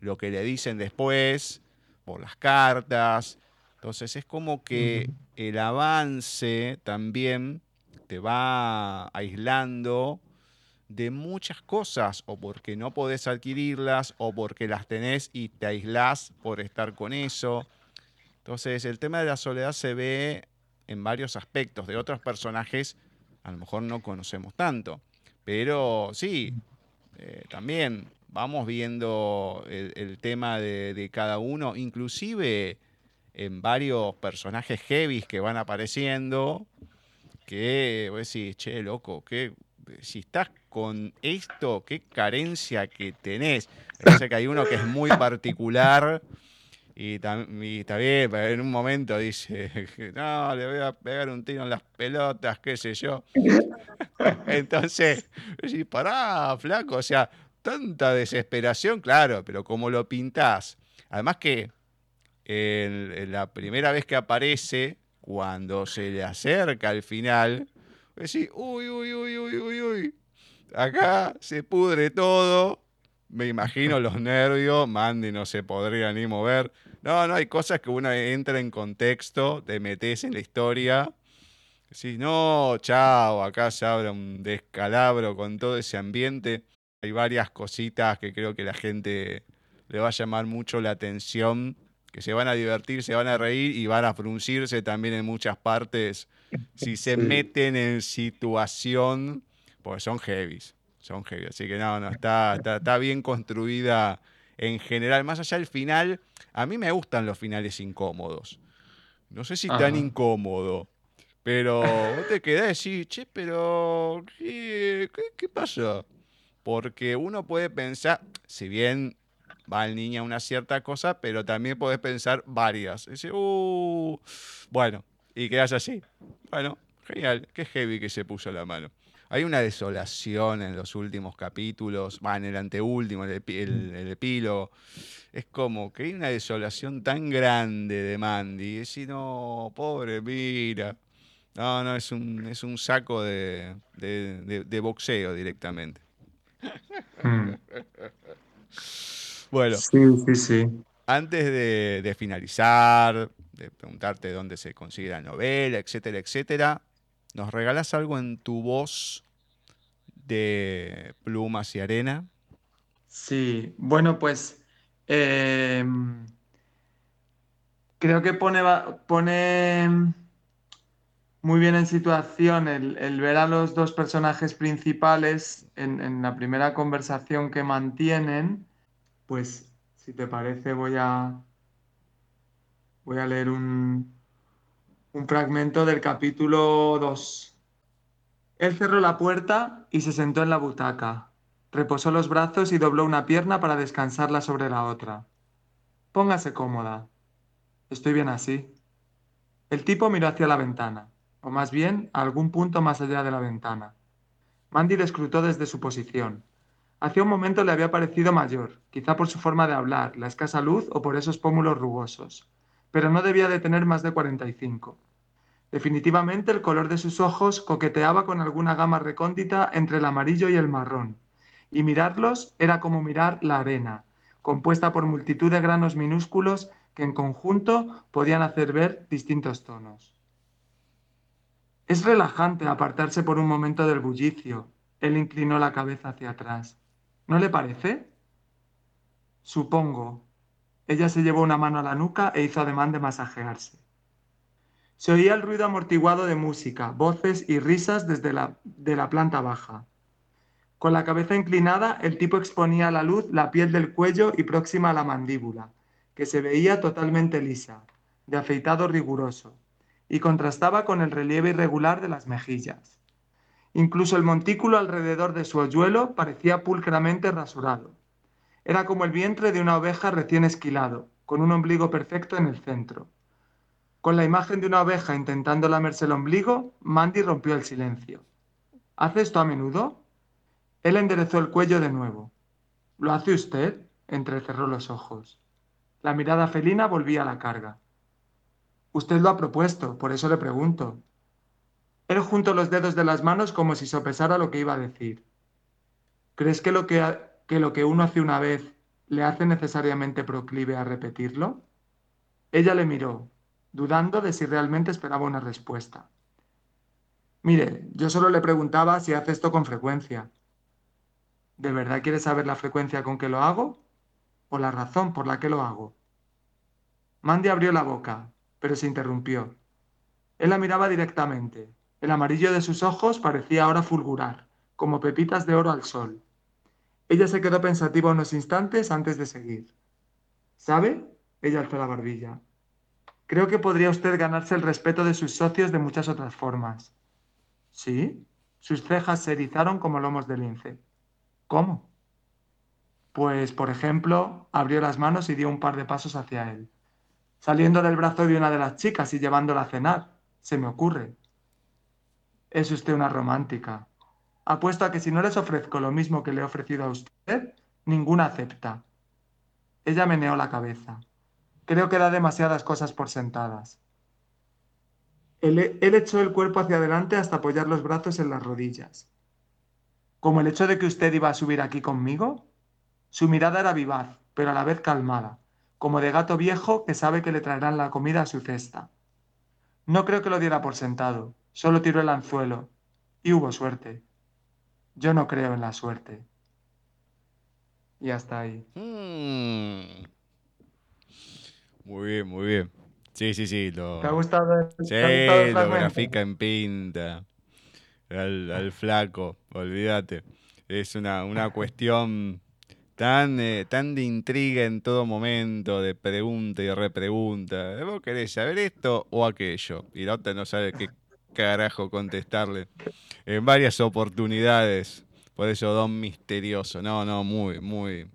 lo que le dicen después, por las cartas. Entonces, es como que el avance también te va aislando de muchas cosas, o porque no podés adquirirlas, o porque las tenés y te aislás por estar con eso. Entonces, el tema de la soledad se ve en varios aspectos. De otros personajes, a lo mejor no conocemos tanto. Pero sí, eh, también vamos viendo el, tema de, cada uno, inclusive en varios personajes heavy que van apareciendo, que vos decís, che, loco, que si estás con esto, qué carencia que tenés. Parece que hay uno que es muy particular y, pero en un momento dice, no, le voy a pegar un tiro en las pelotas, qué sé yo. Entonces, sí, pará, flaco, o sea, tanta desesperación, claro, pero como lo pintás. Además que en, la primera vez que aparece, cuando se le acerca al final, decís, uy, uy, uy, uy, uy, uy, acá se pudre todo. Me imagino los nervios, Mandy no se podría ni mover. No, no, hay cosas que uno entra en contexto, te metes en la historia. Decís, no, chao, acá se abre un descalabro con todo ese ambiente. Hay varias cositas que creo que la gente le va a llamar mucho la atención, que se van a divertir, se van a reír y van a fruncirse también en muchas partes si se meten en situación, porque son heavies, son heavy. Así que no, no, está, está bien construida en general, más allá del final, a mí me gustan los finales incómodos. No sé si tan incómodo, pero vos te quedás y decís, che, pero ¿qué, qué, pasa? Porque uno puede pensar, si bien va el niño a una cierta cosa, pero también puedes pensar varias. Y uh, bueno, y quedas así. Bueno, genial, qué heavy que se puso la mano. Hay una desolación en los últimos capítulos, va, en el anteúltimo, el, el, epílogo. Es como que hay una desolación tan grande de Mandy. Es decir, no, pobre, mira. No, no, es un, es un saco de, boxeo directamente. Hmm. bueno. Sí, sí, sí. Antes de, de finalizar, de preguntarte dónde se consigue la novela, etcétera, etcétera, ¿Nos regalas algo en tu voz de plumas y arena? Sí, bueno, pues em, creo que pone, pone muy bien en situación el, ver a los dos personajes principales en, la primera conversación que mantienen. Pues, si te parece, voy a, voy a leer un, un fragmento del capítulo 2. Él cerró la puerta y se sentó en la butaca. Reposó los brazos y dobló una pierna para descansarla sobre la otra. Póngase cómoda. Estoy bien así. El tipo miró hacia la ventana, o más bien a algún punto más allá de la ventana. Mandy le escrutó desde su posición. Hacía un momento le había parecido mayor, quizá por su forma de hablar, la escasa luz o por esos pómulos rugosos pero no debía de tener más de 45. Definitivamente el color de sus ojos coqueteaba con alguna gama recóndita entre el amarillo y el marrón, y mirarlos era como mirar la arena, compuesta por multitud de granos minúsculos que en conjunto podían hacer ver distintos tonos. Es relajante apartarse por un momento del bullicio. Él inclinó la cabeza hacia atrás. ¿No le parece? Supongo, ella se llevó una mano a la nuca e hizo ademán de masajearse. Se oía el ruido amortiguado de música, voces y risas desde la, de la planta baja. Con la cabeza inclinada, el tipo exponía a la luz la piel del cuello y próxima a la mandíbula, que se veía totalmente lisa, de afeitado riguroso, y contrastaba con el relieve irregular de las mejillas. Incluso el montículo alrededor de su hoyuelo parecía pulcramente rasurado. Era como el vientre de una oveja recién esquilado, con un ombligo perfecto en el centro. Con la imagen de una oveja intentando lamerse el ombligo, Mandy rompió el silencio. ¿Hace esto a menudo? Él enderezó el cuello de nuevo. ¿Lo hace usted? entrecerró los ojos. La mirada felina volvía a la carga. Usted lo ha propuesto, por eso le pregunto. Él juntó los dedos de las manos como si sopesara lo que iba a decir. ¿Crees que lo que que lo que uno hace una vez le hace necesariamente proclive a repetirlo? Ella le miró, dudando de si realmente esperaba una respuesta. Mire, yo solo le preguntaba si hace esto con frecuencia. ¿De verdad quiere saber la frecuencia con que lo hago? ¿O la razón por la que lo hago? Mandy abrió la boca, pero se interrumpió. Él la miraba directamente. El amarillo de sus ojos parecía ahora fulgurar, como pepitas de oro al sol. Ella se quedó pensativa unos instantes antes de seguir. ¿Sabe? Ella alzó la barbilla. Creo que podría usted ganarse el respeto de sus socios de muchas otras formas. ¿Sí? Sus cejas se erizaron como lomos de lince. ¿Cómo? Pues, por ejemplo, abrió las manos y dio un par de pasos hacia él, saliendo del brazo de una de las chicas y llevándola a cenar. Se me ocurre. Es usted una romántica. Apuesto a que si no les ofrezco lo mismo que le he ofrecido a usted, ninguna acepta. Ella meneó la cabeza. Creo que da demasiadas cosas por sentadas. Él, echó el cuerpo hacia adelante hasta apoyar los brazos en las rodillas. ¿Como el hecho de que usted iba a subir aquí conmigo? Su mirada era vivaz, pero a la vez calmada, como de gato viejo que sabe que le traerán la comida a su cesta. No creo que lo diera por sentado, solo tiró el anzuelo, y hubo suerte. Yo no creo en la suerte. Y hasta ahí. Mm. Muy bien, muy bien. Sí, sí, sí. Lo... ¿Te ha gustado? sí, lo grafica en pinta. Al, flaco, olvídate. Es una, una cuestión tan, eh, tan de intriga en todo momento, de pregunta y repregunta. ¿Vos querés saber esto o aquello? Y la otra no sabe qué carajo contestarle. En varias oportunidades. Por eso Don Misterioso. No, no, muy, muy,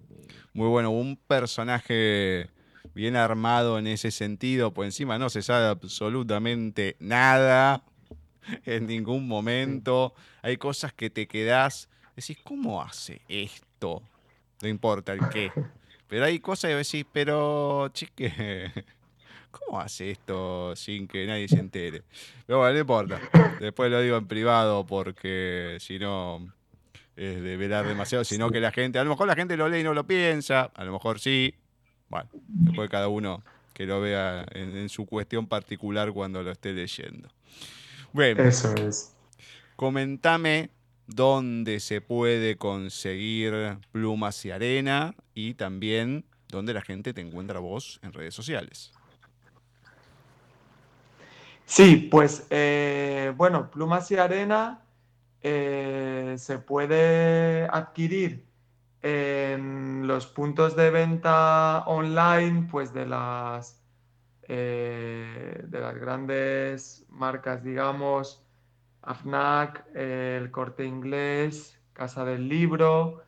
muy bueno. Un personaje bien armado en ese sentido, pues encima no se sabe absolutamente nada en ningún momento. Hay cosas que te quedás, decís, ¿cómo hace esto? No importa el qué. Pero hay cosas que decís, pero chique, ¿cómo hace esto sin que nadie se entere? Pero bueno, no importa. Después lo digo en privado porque si no es de velar demasiado, sino que la gente, a lo mejor la gente lo lee y no lo piensa, a lo mejor sí, bueno, después cada uno que lo vea en, su cuestión particular cuando lo esté leyendo. Bueno, eso es. Comentame dónde se puede conseguir plumas y arena y también dónde la gente te encuentra vos en redes sociales. Sí, pues eh, bueno, plumas y arena eh, se puede adquirir en los puntos de venta online, pues de las, eh, de las grandes marcas, digamos, AFNAC, el Corte Inglés, Casa del Libro.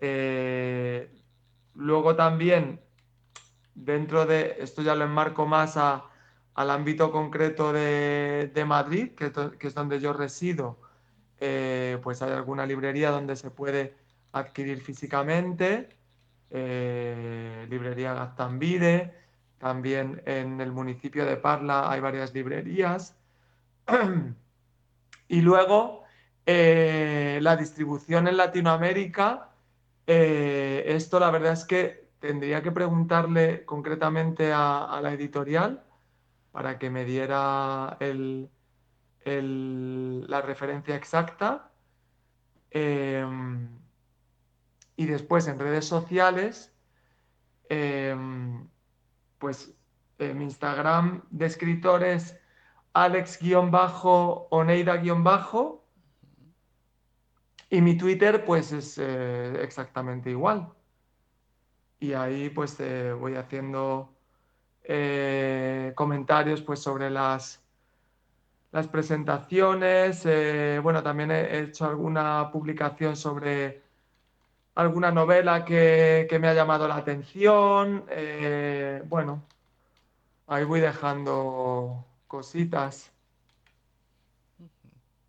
Eh, luego también, dentro de, esto ya lo enmarco más al ámbito concreto de, Madrid, que, es donde yo resido, eh, pues hay alguna librería donde se puede adquirir físicamente, eh, librería Gaztambide, también en el municipio de Parla hay varias librerías. y luego eh, la distribución en Latinoamérica, eh, esto la verdad es que tendría que preguntarle concretamente a, la editorial para que me diera la referencia exacta. Y después en redes sociales, pues eh, mi Instagram de escritor es alex-oneida- y mi Twitter pues es eh, exactamente igual. Y ahí pues eh, voy haciendo comentarios pues sobre las, las presentaciones. bueno, también he hecho alguna publicación sobre alguna novela que, me ha llamado la atención. Eh, bueno, ahí voy dejando cositas.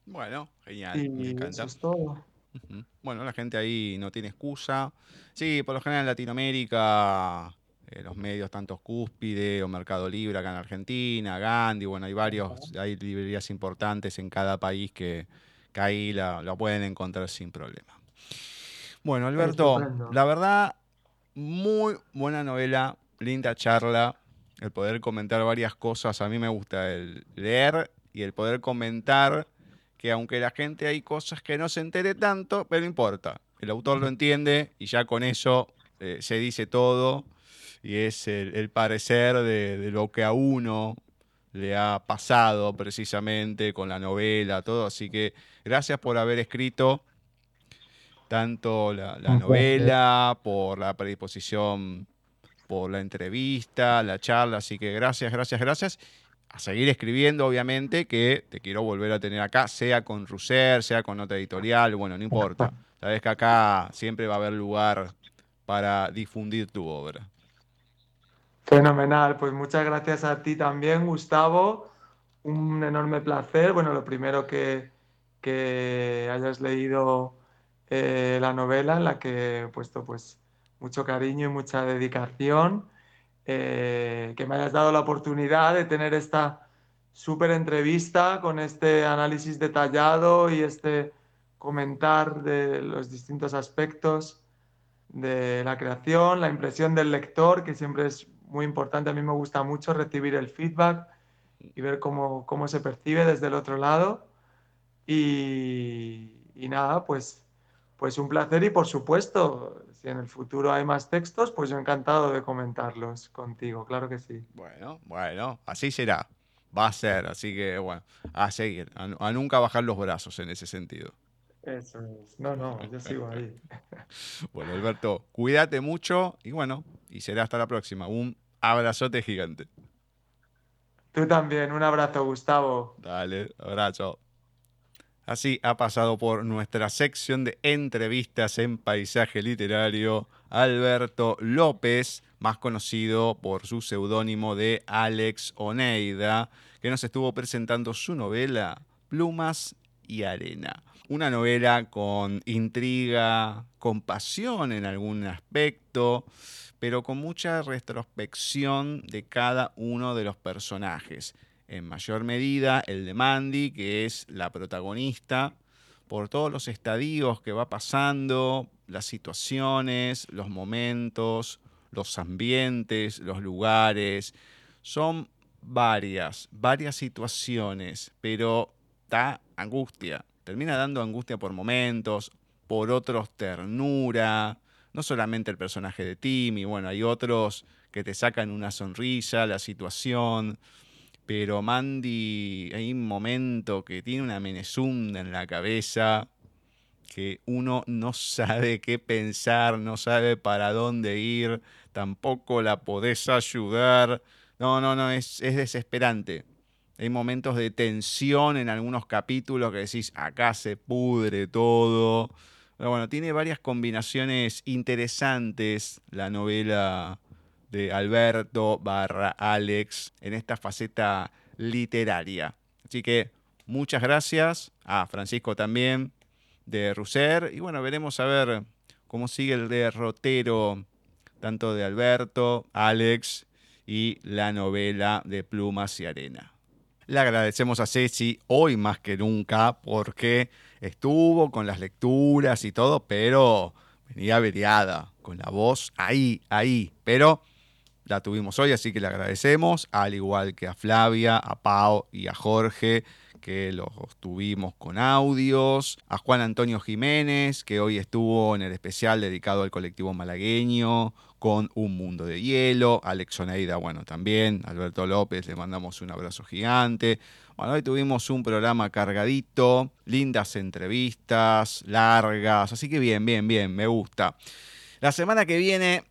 Bueno, genial. me encanta. Eso es todo. Bueno, la gente ahí no tiene excusa. Sí, por lo general en Latinoamérica, eh, los medios, tanto Cúspide o Mercado Libre acá en Argentina, Gandhi, bueno, hay varios, hay librerías importantes en cada país que, ahí la, la pueden encontrar sin problema. Bueno, Alberto, la verdad, muy buena novela, linda charla, el poder comentar varias cosas. A mí me gusta el leer y el poder comentar que aunque la gente hay cosas que no se entere tanto, pero importa. El autor lo entiende y ya con eso eh, se dice todo y es el, parecer de, lo que a uno le ha pasado precisamente con la novela, todo. Así que gracias por haber escrito tanto la, novela, por la predisposición por la entrevista, la charla, así que gracias, gracias, gracias. A seguir escribiendo, obviamente, que te quiero volver a tener acá, sea con Russer, sea con otra editorial, bueno, no importa. Sabes que acá siempre va a haber lugar para difundir tu obra. Fenomenal, pues muchas gracias a ti también, Gustavo. Un enorme placer. Bueno, lo primero que, que hayas leído eh, la novela en la que he puesto pues mucho cariño y mucha dedicación, eh, que me hayas dado la oportunidad de tener esta súper entrevista con este análisis detallado y este comentar de los distintos aspectos de la creación, la impresión del lector, que siempre es muy importante. A mí me gusta mucho recibir el feedback y ver cómo, cómo se percibe desde el otro lado. Y, y nada, pues pues un placer y por supuesto, si en el futuro hay más textos, pues yo encantado de comentarlos contigo, claro que sí. Bueno, bueno, así será, va a ser, así que bueno, a seguir, a, nunca bajar los brazos en ese sentido. Eso es, no, no, yo sigo ahí. bueno, Alberto, cuídate mucho y bueno, y será hasta la próxima. Un abrazote gigante. Tú también, un abrazo, Gustavo. Dale, abrazo. Así ha pasado por nuestra sección de entrevistas en paisaje literario Alberto López, más conocido por su seudónimo de Alex Oneida, que nos estuvo presentando su novela Plumas y Arena. Una novela con intriga, con pasión en algún aspecto, pero con mucha retrospección de cada uno de los personajes en mayor medida el de Mandy, que es la protagonista, por todos los estadios que va pasando, las situaciones, los momentos, los ambientes, los lugares. Son varias, varias situaciones, pero da angustia. Termina dando angustia por momentos, por otros ternura. No solamente el personaje de Timmy, bueno, hay otros que te sacan una sonrisa, la situación. Pero Mandy, hay un momento que tiene una menezunda en la cabeza que uno no sabe qué pensar, no sabe para dónde ir, tampoco la podés ayudar. No, no, no, es, es desesperante. Hay momentos de tensión en algunos capítulos que decís, acá se pudre todo. Pero bueno, tiene varias combinaciones interesantes la novela de Alberto barra Alex en esta faceta literaria. Así que muchas gracias a Francisco también de Russer y bueno, veremos a ver cómo sigue el derrotero tanto de Alberto, Alex y la novela de Plumas y Arena. Le agradecemos a Ceci hoy más que nunca porque estuvo con las lecturas y todo, pero venía averiada, con la voz ahí, ahí. Pero la tuvimos hoy, así que le agradecemos, al igual que a Flavia, a Pau y a Jorge, que los tuvimos con audios, a Juan Antonio Jiménez, que hoy estuvo en el especial dedicado al colectivo malagueño, con Un Mundo de Hielo, Alex Oneida, bueno, también, Alberto López, le mandamos un abrazo gigante. Bueno, hoy tuvimos un programa cargadito, lindas entrevistas, largas, así que bien, bien, bien, me gusta. La semana que viene,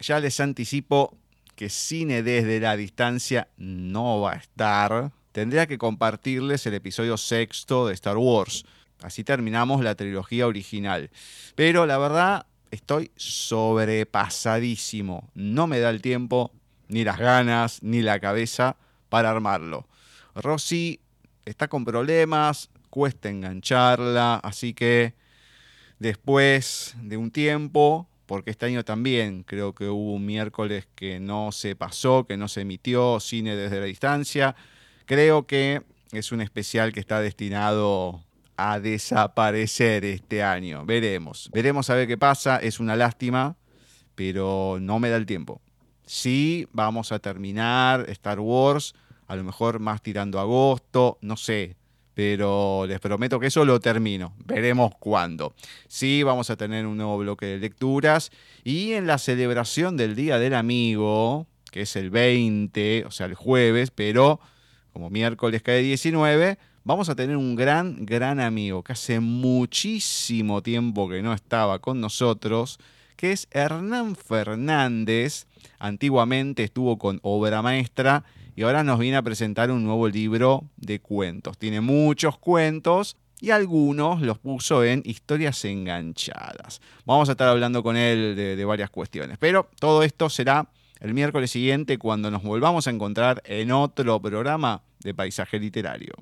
ya les anticipo, que Cine desde la distancia no va a estar, tendría que compartirles el episodio sexto de Star Wars. Así terminamos la trilogía original. Pero la verdad, estoy sobrepasadísimo. No me da el tiempo, ni las ganas, ni la cabeza para armarlo. Rosy está con problemas, cuesta engancharla, así que después de un tiempo porque este año también creo que hubo un miércoles que no se pasó, que no se emitió cine desde la distancia. Creo que es un especial que está destinado a desaparecer este año. Veremos, veremos a ver qué pasa. Es una lástima, pero no me da el tiempo. Sí, vamos a terminar Star Wars, a lo mejor más tirando agosto, no sé pero les prometo que eso lo termino. Veremos cuándo. Sí, vamos a tener un nuevo bloque de lecturas y en la celebración del Día del Amigo, que es el 20, o sea, el jueves, pero como miércoles cae 19, vamos a tener un gran, gran amigo que hace muchísimo tiempo que no estaba con nosotros, que es Hernán Fernández, antiguamente estuvo con Obra Maestra y ahora nos viene a presentar un nuevo libro de cuentos. Tiene muchos cuentos y algunos los puso en historias enganchadas. Vamos a estar hablando con él de, varias cuestiones, pero todo esto será el miércoles siguiente cuando nos volvamos a encontrar en otro programa de Paisaje Literario.